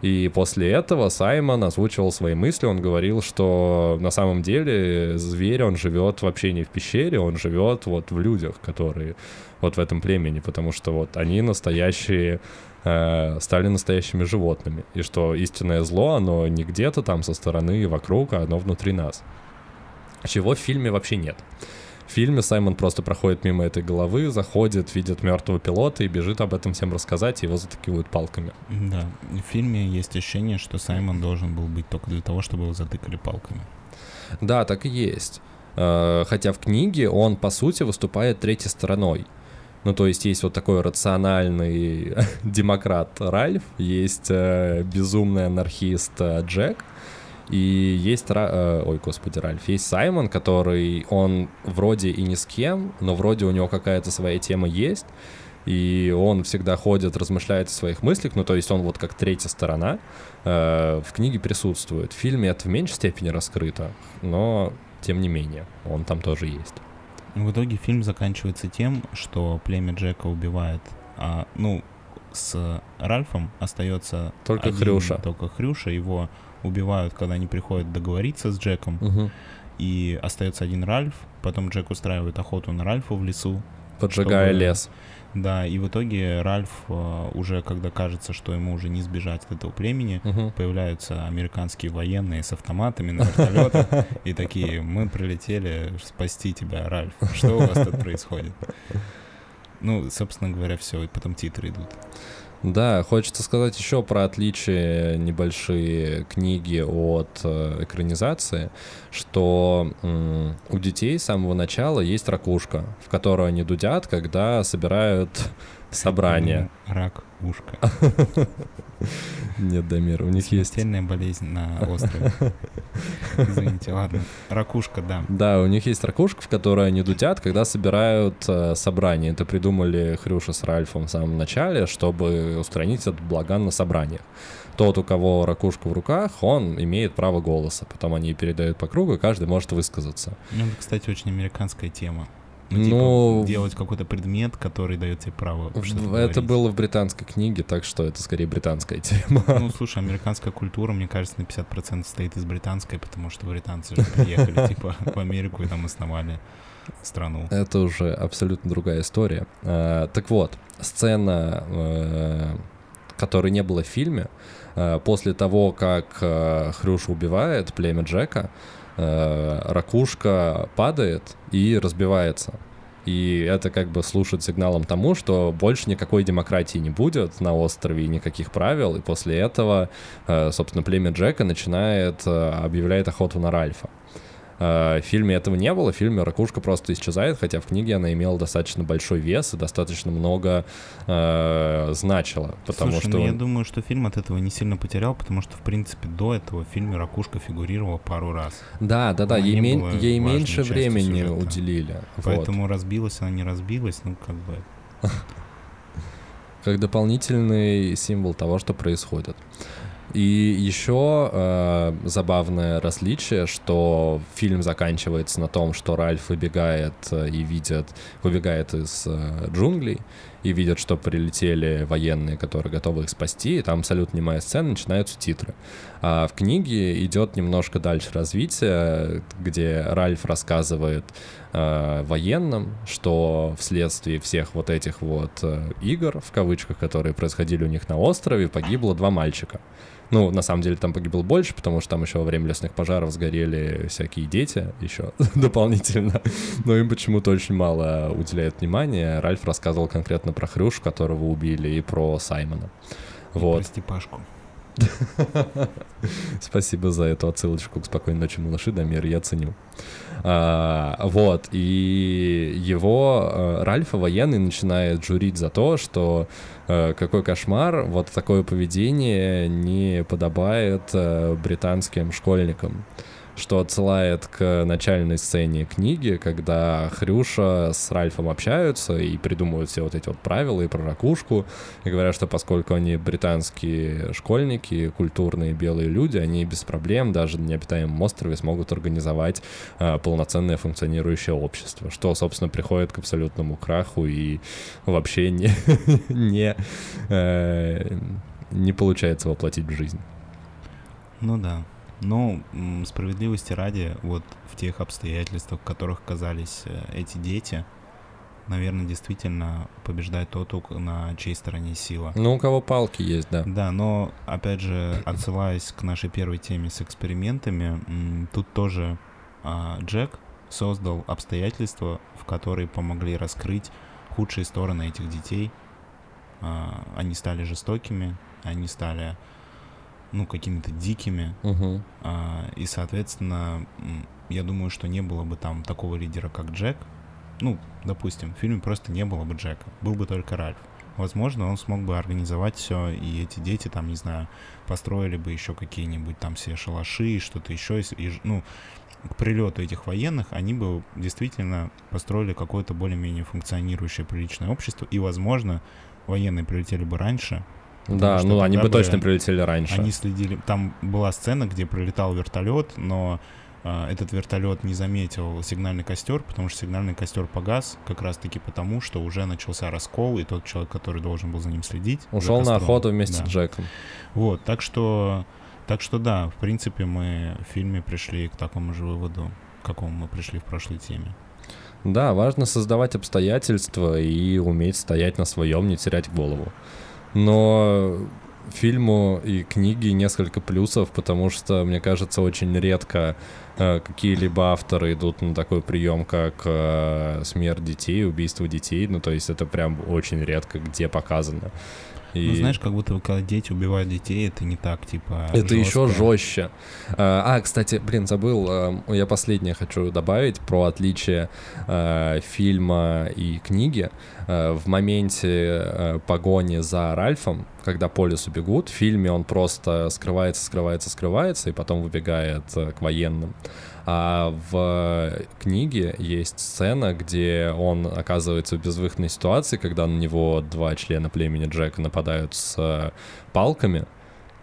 и после этого Саймон озвучивал свои мысли, он говорил, что на самом деле зверь, он живет вообще не в пещере, он живет вот в людях, которые вот в этом племени, потому что вот они настоящие, э, стали настоящими животными, и что истинное зло, оно не где-то там со стороны и вокруг, а оно внутри нас. Чего в фильме вообще нет. В фильме Саймон просто проходит мимо этой головы, заходит, видит мертвого пилота и бежит об этом всем рассказать, и его затыкивают палками. Да, в фильме есть ощущение, что Саймон должен был быть только для того, чтобы его затыкали палками. Да, так и есть. Э, Хотя в книге он, по сути, выступает третьей стороной. Ну, то есть есть вот такой рациональный демократ Ральф, есть э, безумный анархист э, Джек, и есть, э, ой, господи, Ральф, есть Саймон, который, он вроде и ни с кем, но вроде у него какая-то своя тема есть, и он всегда ходит, размышляет о своих мыслях, ну, то есть он вот как третья сторона э, в книге присутствует. В фильме это в меньшей степени раскрыто, но тем не менее, он там тоже есть. В итоге фильм заканчивается тем, что племя Джека убивает, а, ну, с Ральфом остается Только один- Хрюша. Только Хрюша, его убивают, когда они приходят договориться с Джеком, Мгм. и остается один Ральф, потом Джек устраивает охоту на Ральфа в лесу, Поджигая Чтобы- лес. да, и в итоге Ральф э, уже, когда кажется, что ему уже не сбежать от этого племени, Мгм. появляются американские военные с автоматами на вертолетах и такие, мы прилетели спасти тебя, Ральф. Что у вас тут происходит? Ну, собственно говоря, все, и потом титры идут. Да, хочется сказать еще про отличие небольшие книги от э, экранизации, что у детей с самого начала есть ракушка, в которую они дудят, когда собирают собрание. Рак ушка. Нет, Дамир, у них есть... Смертельная болезнь на острове. Извините, ладно. Ракушка, да. Да, у них есть ракушка, в которой они дудят, когда собирают э, собрание. Это придумали Хрюша с Ральфом в самом начале, чтобы устранить этот благан на собраниях. Тот, у кого ракушка в руках, он имеет право голоса. Потом они передают по кругу, и каждый может высказаться. Ну, это, кстати, очень американская тема. Ну, типа, делать какой-то предмет, который дает тебе право В- Это говорить. было в британской книге, так что это скорее британская тема. Ну, слушай, американская культура, мне кажется, на 50% состоит из британской, потому что британцы же приехали, типа, в Америку и там основали страну. Это уже абсолютно другая история. Э, Так вот, сцена, э, которой не было в фильме, э, после того, как э, Хрюша убивает племя Джека, э, ракушка падает и разбивается. И это как бы служит сигналом тому, что больше никакой демократии не будет на острове, никаких правил. И после этого, э, собственно, племя Джека начинает, э, объявляет охоту на Ральфа. Э, В фильме этого не было, в фильме ракушка просто исчезает, хотя в книге она имела достаточно большой вес и достаточно много э, значила, потому Слушай, что... ну я думаю, что фильм от этого не сильно потерял, потому что, в принципе, до этого в фильме Ракушка фигурировала пару раз. Да, да, да, Она ей, не мен- была ей меньше времени сюжета. уделили. вот. Поэтому разбилась она, не разбилась, ну, как бы... как дополнительный символ того, что происходит. И еще э, забавное различие, что фильм заканчивается на том, что Ральф выбегает э, и видит, выбегает из э, джунглей и видит, что прилетели военные, которые готовы их спасти, и там абсолютно немая сцена, начинаются титры. А в книге идет немножко дальше развитие, где Ральф рассказывает э, военным, что вследствие всех вот этих вот э, игр, в кавычках, которые происходили у них на острове, погибло два мальчика. Ну, на самом деле там погибло больше, потому что там еще во время лесных пожаров сгорели всякие дети еще дополнительно. Но им почему-то очень мало уделяют внимания. Ральф рассказывал конкретно про Хрюш, которого убили, и про Саймона. И Вот. Про Степашку. Спасибо за эту отсылочку к «Спокойной ночи, малыши», Дамир, я ценю. А, вот, и его э, Ральфа военный начинает журить за то, что э, какой кошмар, вот такое поведение не подобает э, британским школьникам что отсылает к начальной сцене книги, когда Хрюша с Ральфом общаются и придумывают все вот эти вот правила и про ракушку, и говорят, что поскольку они британские школьники, культурные белые люди, они без проблем даже на необитаемом острове смогут организовать э, полноценное функционирующее общество, что, собственно, приходит к абсолютному краху и вообще не, не, э, не получается воплотить в жизнь. Ну да. Но справедливости ради, вот в тех обстоятельствах, в которых оказались э, эти дети, наверное, действительно побеждает тот, на чьей стороне сила. Ну, у кого палки есть, да. Да, но, опять же, отсылаясь к нашей первой теме с экспериментами, тут тоже а, Джек создал обстоятельства, в которые помогли раскрыть худшие стороны этих детей. А, они стали жестокими, они стали ну, какими-то дикими. Угу. А, и, соответственно, я думаю, что не было бы там такого лидера, как Джек. Ну, допустим, в фильме просто не было бы Джека, был бы только Ральф. Возможно, он смог бы организовать все, и эти дети там, не знаю, построили бы еще какие-нибудь там все шалаши, что-то еще. И, ну, к прилету этих военных они бы действительно построили какое-то более-менее функционирующее приличное общество, и, возможно, военные прилетели бы раньше, да, ну они бы точно прилетели раньше. Они следили. Там была сцена, где пролетал вертолет, но э, этот вертолет не заметил сигнальный костер, потому что сигнальный костер погас, как раз-таки потому, что уже начался раскол, и тот человек, который должен был за ним следить, ушел на охоту вместе да. с Джеком. Вот, так что, так что да, в принципе, мы в фильме пришли к такому же выводу, к какому мы пришли в прошлой теме. Да, важно создавать обстоятельства и уметь стоять на своем, не терять голову но фильму и книге несколько плюсов, потому что, мне кажется, очень редко э, какие-либо авторы идут на такой прием, как э, смерть детей, убийство детей. Ну, то есть это прям очень редко где показано. И... Ну, знаешь, как будто когда дети убивают детей, это не так, типа. Это жестко. еще жестче. А, а, кстати, блин, забыл, а, я последнее хочу добавить про отличие а, фильма и книги. В моменте погони за Ральфом, когда по лесу бегут, в фильме он просто скрывается, скрывается, скрывается, и потом выбегает к военным. А в книге есть сцена, где он оказывается в безвыходной ситуации, когда на него два члена племени Джека нападают с палками,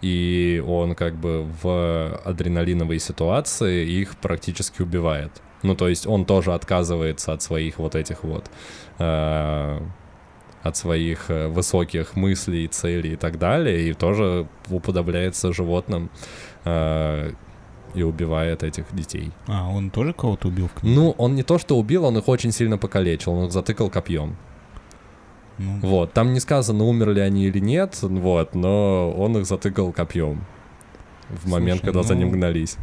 и он как бы в адреналиновой ситуации их практически убивает. Ну, то есть он тоже отказывается от своих вот этих вот... Э, от своих э, высоких мыслей, целей и так далее, и тоже уподобляется животным, э, и убивает этих детей. А, он тоже кого-то убил в книге? Ну, он не то что убил, он их очень сильно покалечил, он их затыкал копьем. Ну. Вот, там не сказано, умерли они или нет, вот, но он их затыкал копьем в Слушай, момент, когда ну, за ним гнались.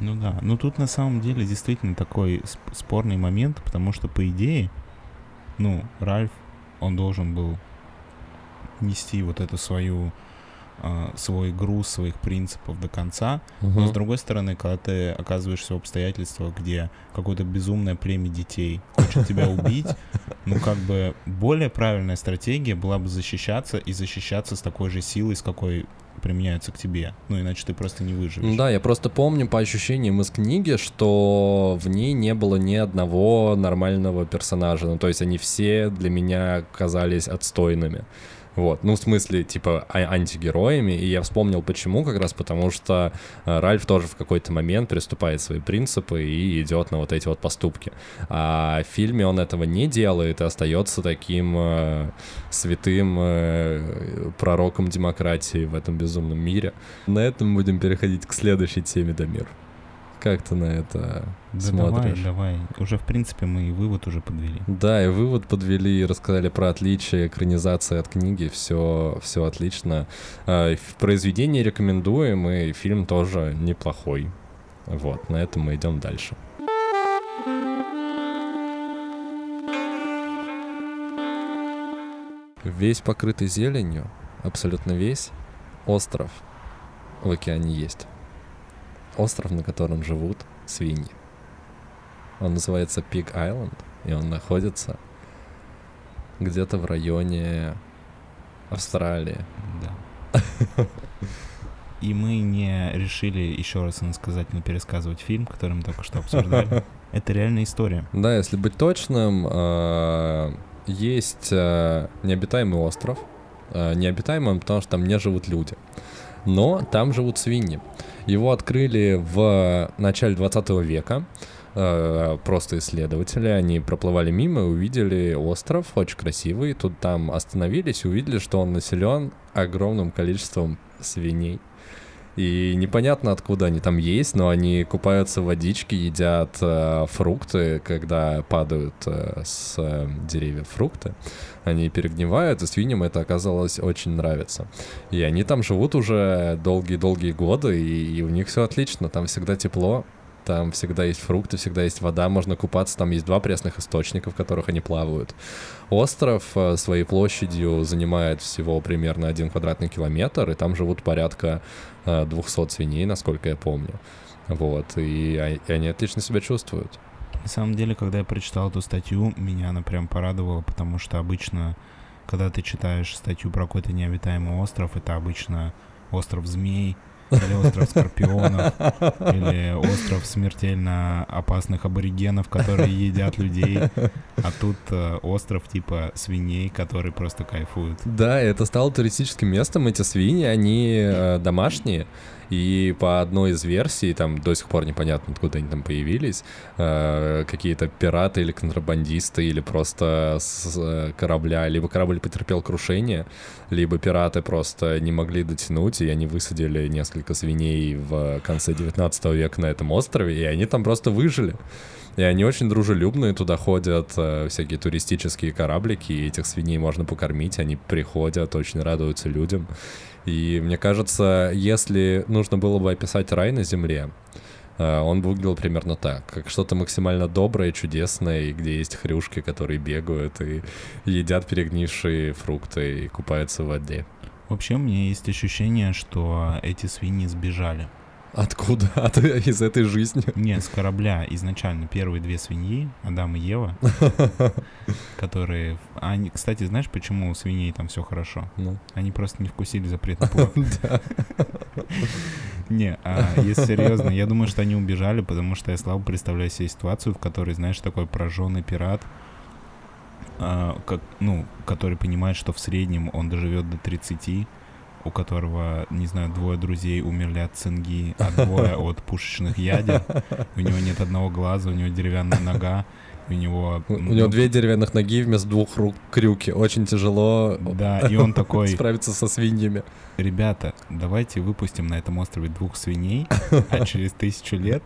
Ну да, ну тут на самом деле действительно такой спорный момент, потому что по идее, ну, Ральф, он должен был нести вот эту свою свой груз своих принципов до конца. Угу. Но с другой стороны, когда ты оказываешься в обстоятельствах, где какое-то безумное племя детей хочет тебя убить, ну как бы более правильная стратегия была бы защищаться и защищаться с такой же силой, с какой применяются к тебе. Ну, иначе ты просто не выживешь. Да, я просто помню по ощущениям из книги, что в ней не было ни одного нормального персонажа. Ну, то есть они все для меня казались отстойными. Вот, ну, в смысле, типа, а- антигероями, и я вспомнил, почему, как раз потому, что э, Ральф тоже в какой-то момент приступает свои принципы и идет на вот эти вот поступки. А в фильме он этого не делает и остается таким э, святым э, пророком демократии в этом безумном мире. На этом будем переходить к следующей теме, Дамир. Как ты на это да смотришь? Давай, давай. Уже, в принципе, мы и вывод уже подвели. Да, и вывод подвели, и рассказали про отличие экранизации от книги. Все, все отлично. А, в произведении рекомендуем, и фильм тоже неплохой. Вот, на этом мы идем дальше. Весь покрытый зеленью, абсолютно весь, остров в океане есть. Остров, на котором живут свиньи. Он называется Pig Island, и он находится где-то в районе Австралии. Да. И мы не решили еще раз иносказательно пересказывать фильм, который мы только что обсуждали. Это реальная история. Да, если быть точным, э, есть э, необитаемый остров. Э, Необитаемый потому что там не живут люди. Но там живут свиньи. Его открыли в начале 20 века. э, Просто исследователи, они проплывали мимо и увидели остров, очень красивый. Тут там остановились увидели, что он населен огромным количеством свиней. И непонятно, откуда они там есть, но они купаются в водичке, едят э, фрукты, когда падают э, с э, деревьев фрукты. Они перегнивают, и свиньям это оказалось очень нравится. И они там живут уже долгие-долгие годы, и, и у них все отлично, там всегда тепло, там всегда есть фрукты, всегда есть вода, можно купаться, там есть два пресных источника, в которых они плавают. Остров э, своей площадью занимает всего примерно один квадратный километр, и там живут порядка 200 свиней, насколько я помню. Вот, а- и они отлично себя чувствуют. На самом деле, когда я прочитал эту статью, меня она прям порадовала, потому что обычно, когда ты читаешь статью про какой-то необитаемый остров, это обычно остров змей, или остров скорпионов, или остров смертельно опасных аборигенов, которые едят людей. А тут э, остров типа свиней, которые просто кайфуют. Да, это стало туристическим местом. Эти свиньи, они э, домашние. И по одной из версий, там до сих пор непонятно, откуда они там появились, э, какие-то пираты или контрабандисты, или просто с э, корабля, либо корабль потерпел крушение, либо пираты просто не могли дотянуть, и они высадили несколько свиней в конце 19 века на этом острове, и они там просто выжили. И они очень дружелюбные, туда ходят э, всякие туристические кораблики, и этих свиней можно покормить, они приходят, очень радуются людям. И мне кажется, если нужно было бы описать рай на земле, э, он выглядел примерно так, как что-то максимально доброе, чудесное, и где есть хрюшки, которые бегают и едят перегнившие фрукты и купаются в воде. Вообще, у меня есть ощущение, что эти свиньи сбежали. Откуда? От, из этой жизни? Не, с корабля изначально первые две свиньи, Адам и Ева, которые... Они, кстати, знаешь, почему у свиней там все хорошо? Ну. Они просто не вкусили запретный плод. Не, а если серьезно, я думаю, что они убежали, потому что я слабо представляю себе ситуацию, в которой, знаешь, такой прожженный пират, а, как, ну, который понимает, что в среднем он доживет до 30, у которого, не знаю, двое друзей умерли от цинги, а двое от пушечных ядер. У него нет одного глаза, у него деревянная нога, у него... У у него ну, две деревянных ноги вместо двух рук крюки. Очень тяжело Да, и он такой, справиться со свиньями. ребята, давайте выпустим на этом острове двух свиней, а через тысячу лет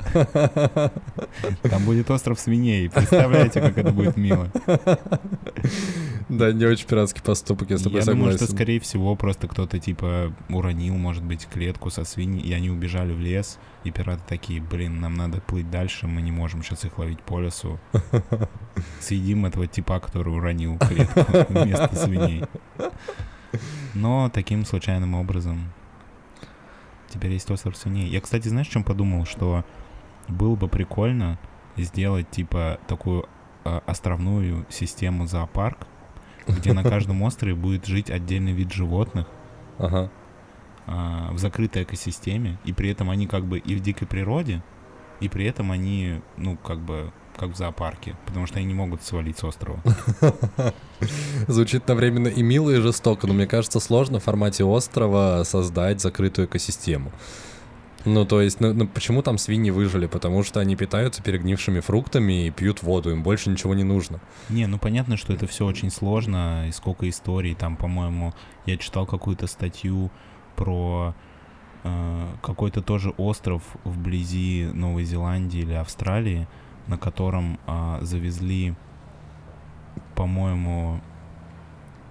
там будет остров свиней. Представляете, как это будет мило? Да, не очень пиратский поступок, я с тобой Я думаю, что, согласен. скорее всего, просто кто-то, типа, уронил, может быть, клетку со свиньей, и они убежали в лес, и пираты такие, блин, нам надо плыть дальше, мы не можем сейчас их ловить по лесу. Съедим этого типа, который уронил клетку вместо свиней. Но таким случайным образом теперь есть остров свиней. Я, кстати, знаешь, о чем подумал? Что было бы прикольно сделать, типа, такую а, островную систему зоопарк, где на каждом острове будет жить отдельный вид животных Ага. А, в закрытой экосистеме, и при этом они как бы и в дикой природе, и при этом они, ну, как бы, как в зоопарке, потому что они не могут свалить с острова. Звучит одновременно и мило, и жестоко, но мне кажется, сложно в формате острова создать закрытую экосистему. Ну, то есть, ну, ну, почему там свиньи выжили? Потому что они питаются перегнившими фруктами и пьют воду, им больше ничего не нужно. Не, ну понятно, что это все очень сложно, и сколько историй. Там, по-моему, я читал какую-то статью про э, какой-то тоже остров вблизи Новой Зеландии или Австралии, на котором а, завезли, по-моему,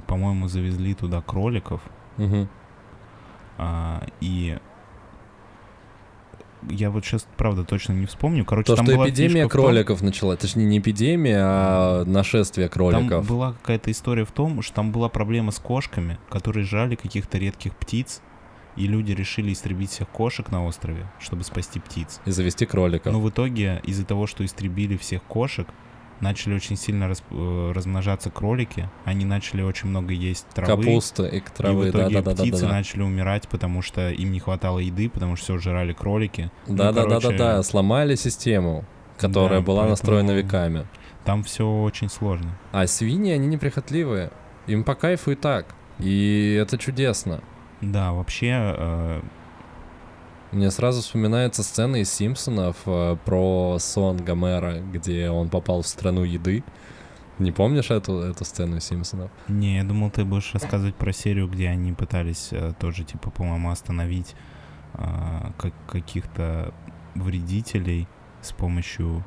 по-моему, завезли туда кроликов, Мгм. а, и я вот сейчас, правда, точно не вспомню. Короче, То, там что была эпидемия фишка в том- кроликов начала, точнее, не эпидемия, а нашествие Там кроликов. была какая-то история в том, что там была проблема с кошками, которые жрали каких-то редких птиц, и люди решили истребить всех кошек на острове, чтобы спасти птиц. И завести кроликов. Но в итоге из-за того, что истребили всех кошек, начали очень сильно рас- э, размножаться кролики, они начали очень много есть травы. Капуста и И травы, в итоге да-да-да. птицы начали умирать, потому что им не хватало еды, потому что все жрали кролики. Ну, Да-да-да-да-да, короче, сломали систему, которая Да, была настроена веками. Там все очень сложно. А свиньи, они неприхотливые. Им по кайфу и так. И это чудесно. Да, вообще, э, Мне сразу вспоминается сцена из «Симпсонов» э, про сон Гомера, где он попал в страну еды. Не помнишь эту, эту сцену из «Симпсонов»? не, я думал, ты будешь рассказывать про серию, где они пытались э, тоже, типа, по-моему, остановить э, как- каких-то вредителей с помощью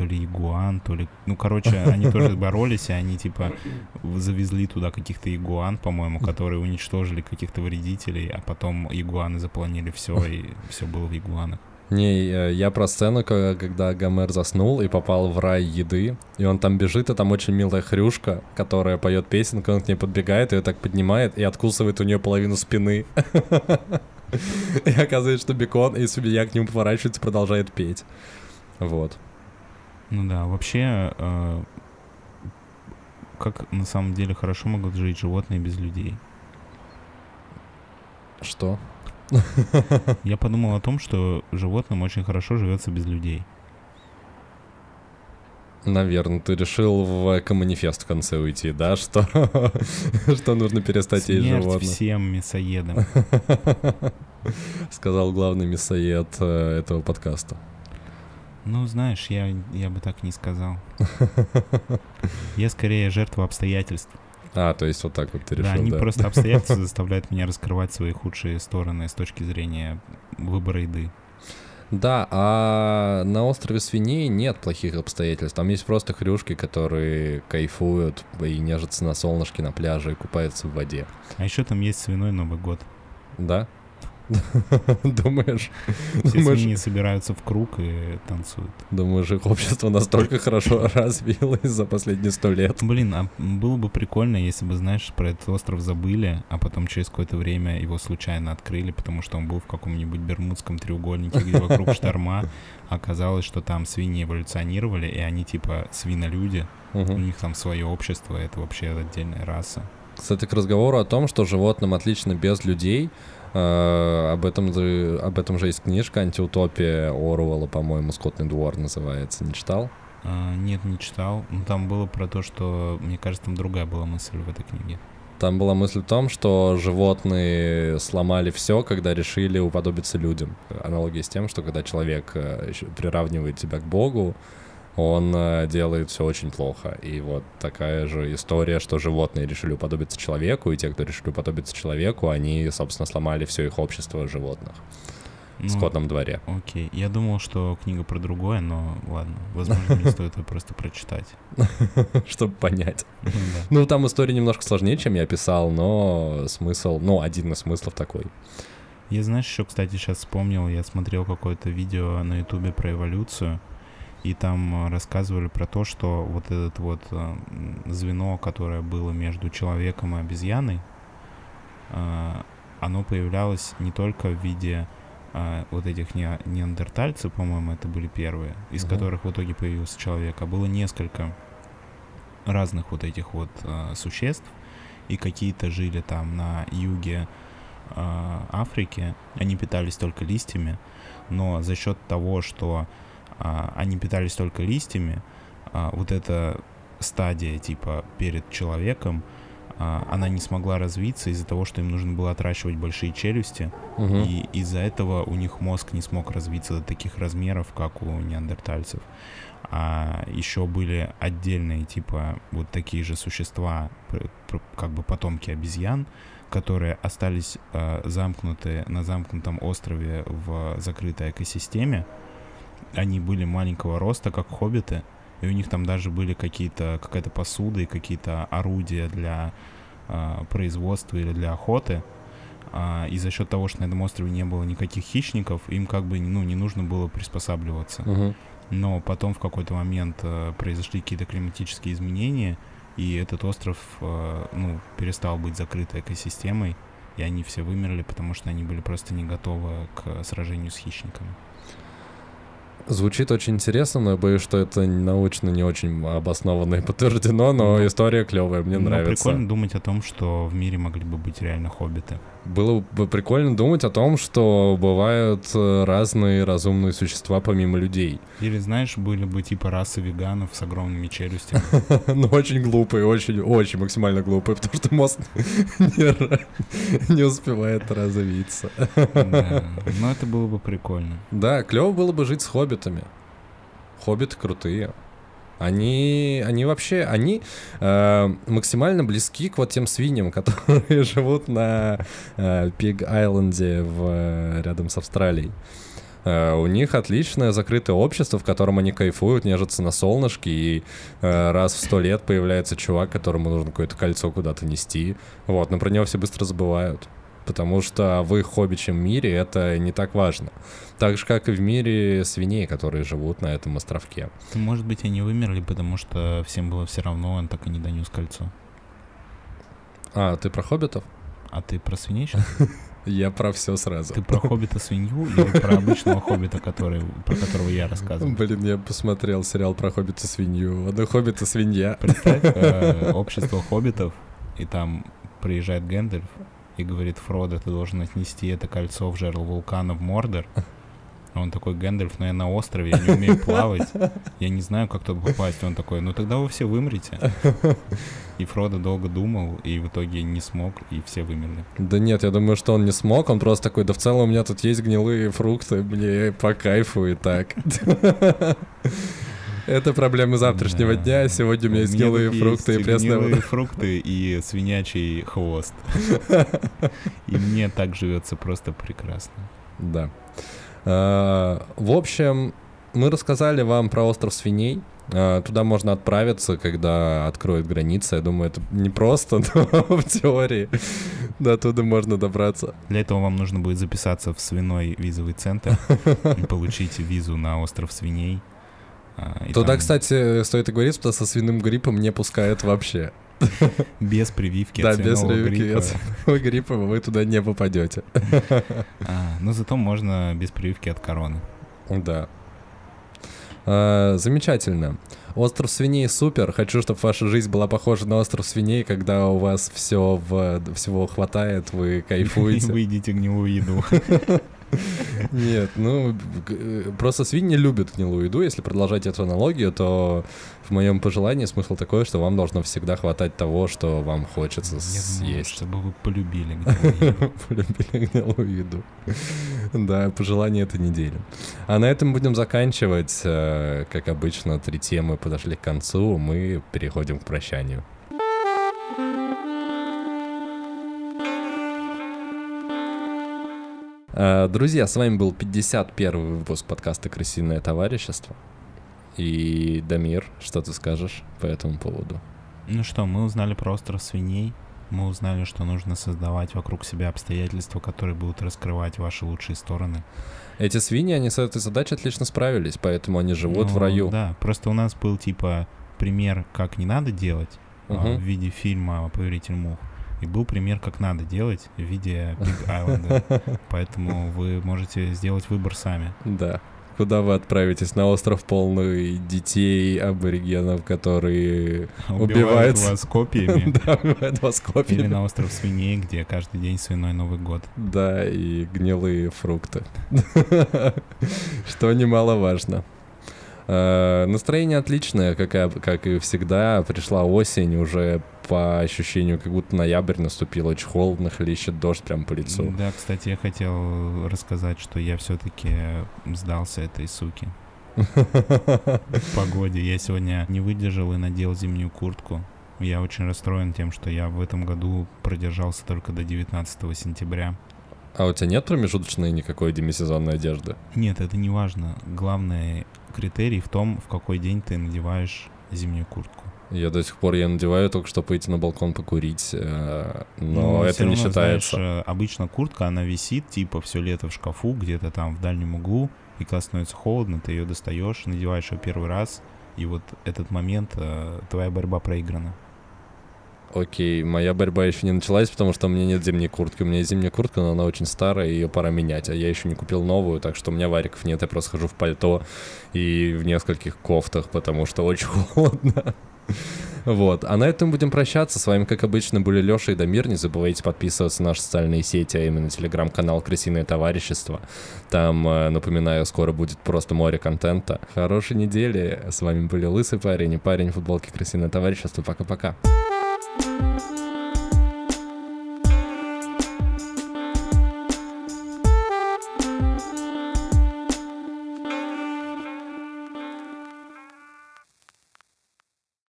то ли игуан, то ли... Ну, короче, они тоже боролись, и они, типа, завезли туда каких-то игуан, по-моему, которые уничтожили каких-то вредителей, а потом игуаны запланили все, и все было в игуанах. Не, я про сцену, ко- когда Гомер заснул и попал в рай еды, и он там бежит, и там очень милая хрюшка, которая поет песенку, он к ней подбегает, ее так поднимает и откусывает у нее половину спины. И оказывается, что бекон, и свинья к нему поворачивается, продолжает петь. Вот. Ну да, вообще, э, как на самом деле хорошо могут жить животные без людей. Что? Я подумал о том, что животным очень хорошо живется без людей. Наверное, ты решил в эко-манифест в конце уйти, да? Что, что нужно перестать есть Смерть животных? всем мясоедам. Сказал главный мясоед э, этого подкаста. Ну, знаешь, я, я бы так не сказал. Я скорее жертва обстоятельств. А, то есть вот так вот ты решил, да, да? они просто обстоятельства заставляют меня раскрывать свои худшие стороны с точки зрения выбора еды. Да, а на острове свиней нет плохих обстоятельств. Там есть просто хрюшки, которые кайфуют и нежатся на солнышке на пляже и купаются в воде. А еще там есть свиной Новый год. Да? Думаешь? Все Думаешь, свиньи собираются в круг и танцуют. думаешь, их общество настолько хорошо развилось за последние сто лет? Блин, а было бы прикольно, если бы, знаешь, про этот остров забыли, а потом через какое-то время его случайно открыли, потому что он был в каком-нибудь Бермудском треугольнике, где вокруг шторма. Оказалось, что там свиньи эволюционировали, и они типа свинолюди. У Мгм. них там свое общество, это вообще отдельная раса. Кстати, к разговору о том, что животным отлично без людей, об, этом же, об этом же есть книжка «Антиутопия» Оруэлла, по-моему, «Скотный двор» называется. Не читал? А, нет, не читал. Но там было про то, что, мне кажется, там другая была мысль в этой книге. Там была мысль в том, что животные сломали все, когда решили уподобиться людям. Аналогия с тем, что когда человек э, приравнивает себя к Богу, он э, делает все очень плохо. И вот такая же история, что животные решили уподобиться человеку, и те, кто решили уподобиться человеку, они, собственно, сломали все их общество животных в Ну, скотном дворе. Окей. Я думал, что книга про другое, но ладно. Возможно, мне стоит ее просто прочитать. Чтобы понять. Ну. Ну, там история немножко сложнее, чем я писал, но смысл, ну, один из смыслов такой. Я, знаешь, еще, кстати, сейчас вспомнил, я смотрел какое-то видео на ютубе про эволюцию, и там э, рассказывали про то, что вот этот вот э, звено, которое было между человеком и обезьяной, э, оно появлялось не только в виде вот этих не- неандертальцев, по-моему, это были первые, из Мгм. которых в итоге появился человек, а было несколько разных вот этих вот существ, и какие-то жили там на юге Африки, они питались только листьями, но за счет того, что они питались только листьями, а, вот эта стадия типа перед человеком, а, она не смогла развиться из-за того, что им нужно было отращивать большие челюсти, Мгм. и из-за этого у них мозг не смог развиться до таких размеров, как у неандертальцев. А еще были отдельные, типа, вот такие же существа, как бы потомки обезьян, которые остались э, замкнуты на замкнутом острове в закрытой экосистеме. Они были маленького роста, как хоббиты, и у них там даже были какие-то какая-то посуда и какие-то орудия для э, производства или для охоты. А, и за счет того, что на этом острове не было никаких хищников, им как бы ну, не нужно было приспосабливаться. Мгм. Но потом в какой-то момент э, произошли какие-то климатические изменения, и этот остров э, ну, перестал быть закрытой экосистемой, и они все вымерли, потому что они были просто не готовы к сражению с хищниками. Звучит очень интересно, но я боюсь, что это научно не очень обоснованно и подтверждено, но Ну, история клевая, мне Но нравится. прикольно думать о том, что в мире могли бы быть реально хоббиты. Было бы прикольно думать о том, что бывают э, разные разумные существа помимо людей. Или, знаешь, были бы типа расы веганов с огромными челюстями. Но очень глупые, очень, очень максимально глупые, потому что мозг не, успевает развиться. Но это было бы прикольно. Да, клево было бы жить с хоббитами. Хоббиты крутые. Они, они вообще, они э, максимально близки к вот тем свиньям, которые живут на э, Пиг-Айленде в, э, рядом с Австралией. Э, у них отличное закрытое общество, в котором они кайфуют, нежатся на солнышке, и э, раз в сто лет появляется чувак, которому нужно какое-то кольцо куда-то нести. Вот, но про него все быстро забывают. Потому что в их хоббичьем мире это не так важно. Так же, как и в мире свиней, которые живут на этом островке. Может быть, они вымерли, потому что всем было все равно, он так и не донес кольцо. А, ты про хоббитов? А ты про свиней сейчас? Я про все сразу. Ты про хоббита свинью или про обычного хоббита, который, про которого я рассказывал? Блин, я посмотрел сериал про хоббита свинью. Одна хоббита свинья. Представь, э, общество хоббитов, и там приезжает Гэндальф и говорит, Фродо, ты должен отнести это кольцо в жерло вулкана в Мордор. А Он такой, Гэндальф, но я на острове, я не умею плавать, я не знаю, как туда попасть. Он такой, ну тогда вы все вымрете. И Фродо долго думал, и в итоге не смог, и все вымерли. Да нет, я думаю, что он не смог. Он просто такой, да в целом у меня тут есть гнилые фрукты, мне по кайфу и так. Это проблемы завтрашнего дня. Сегодня у меня есть гнилые фрукты и пресная вода. фрукты и свинячий хвост. И мне так живется просто прекрасно. Да. А, В общем, мы рассказали вам про остров свиней. А, Туда можно отправиться, когда откроют границы. Я думаю, это не просто, но в теории до туда можно добраться. Для этого вам нужно будет записаться в свиной визовый центр и получить визу на остров свиней. А, и Туда, там кстати, стоит и говорить, что со свиным гриппом не пускают вообще. без прививки Да, без прививки гриппа. от свиного гриппа вы туда не попадете. А, но зато можно без прививки от короны. Да. А, Замечательно. Остров свиней супер. Хочу, чтобы ваша жизнь была похожа на остров свиней, когда у вас все в, всего хватает, вы И кайфуете. вы едите гнилую еду. Нет, ну э, просто свиньи любят гнилую еду. Если продолжать эту аналогию, то в моем пожелании смысл такой, что вам должно всегда хватать того, что вам хочется Я съесть. чтобы вы полюбили гнилую еду. Полюбили гнилую еду. Да, пожелание этой недели. А на этом будем заканчивать. Э, Как обычно, три темы подошли к концу. Мы переходим к прощанию. Друзья, с вами был 51 выпуск подкаста «Крысиное товарищество». И, Дамир, что ты скажешь по этому поводу? Ну что, мы узнали про остров свиней. Мы узнали, что нужно создавать вокруг себя обстоятельства, которые будут раскрывать ваши лучшие стороны. Эти свиньи, они с этой задачей отлично справились, поэтому они живут в Ну, раю. Да, просто у нас был типа пример, как не надо делать Мгм. в виде фильма «Повелитель мух». И был пример, как надо делать в виде Big Island. Поэтому вы можете сделать выбор сами. Да. Куда вы отправитесь? На остров полный детей, аборигенов, которые Убивают Убивают. вас копиями. да, убивают вас Или копьями. на остров свиней, где каждый день свиной Новый год. Да, и гнилые фрукты. Что немаловажно. Э, Настроение отличное, как и, как и всегда. Пришла осень, уже по ощущению, как будто ноябрь наступил, очень холодно, хлещет дождь прям по лицу. Да, кстати, я хотел рассказать, что я все-таки сдался этой суки. В погоде. Я сегодня не выдержал и надел зимнюю куртку. Я очень расстроен тем, что я в этом году продержался только до 19 сентября. А у тебя нет промежуточной никакой демисезонной одежды? Нет, это не важно. Главный критерий в том, в какой день ты надеваешь зимнюю куртку. Я до сих пор ее надеваю только чтобы пойти на балкон покурить, э, но Ну, это всё не равно, считается. знаешь, э, обычно куртка, она висит, типа, все лето в шкафу, где-то там в дальнем углу, и когда становится холодно, ты ее достаешь, надеваешь ее первый раз, и вот этот момент, э, твоя борьба проиграна. Окей, моя борьба еще не началась, потому что у меня нет зимней куртки. У меня есть зимняя куртка, но она очень старая, и ее пора менять. А я еще не купил новую, так что у меня вариков нет. Я просто хожу в пальто и в нескольких кофтах, потому что очень холодно. Вот. А на этом будем прощаться. С вами, как обычно, были Леша и Дамир. Не забывайте подписываться на наши социальные сети, а именно телеграм-канал «Крысиное товарищество». Там, э, напоминаю, скоро будет просто море контента. Хорошей недели. С вами были Лысый парень и парень в футболке «Крысиное товарищество». Пока-пока. thank you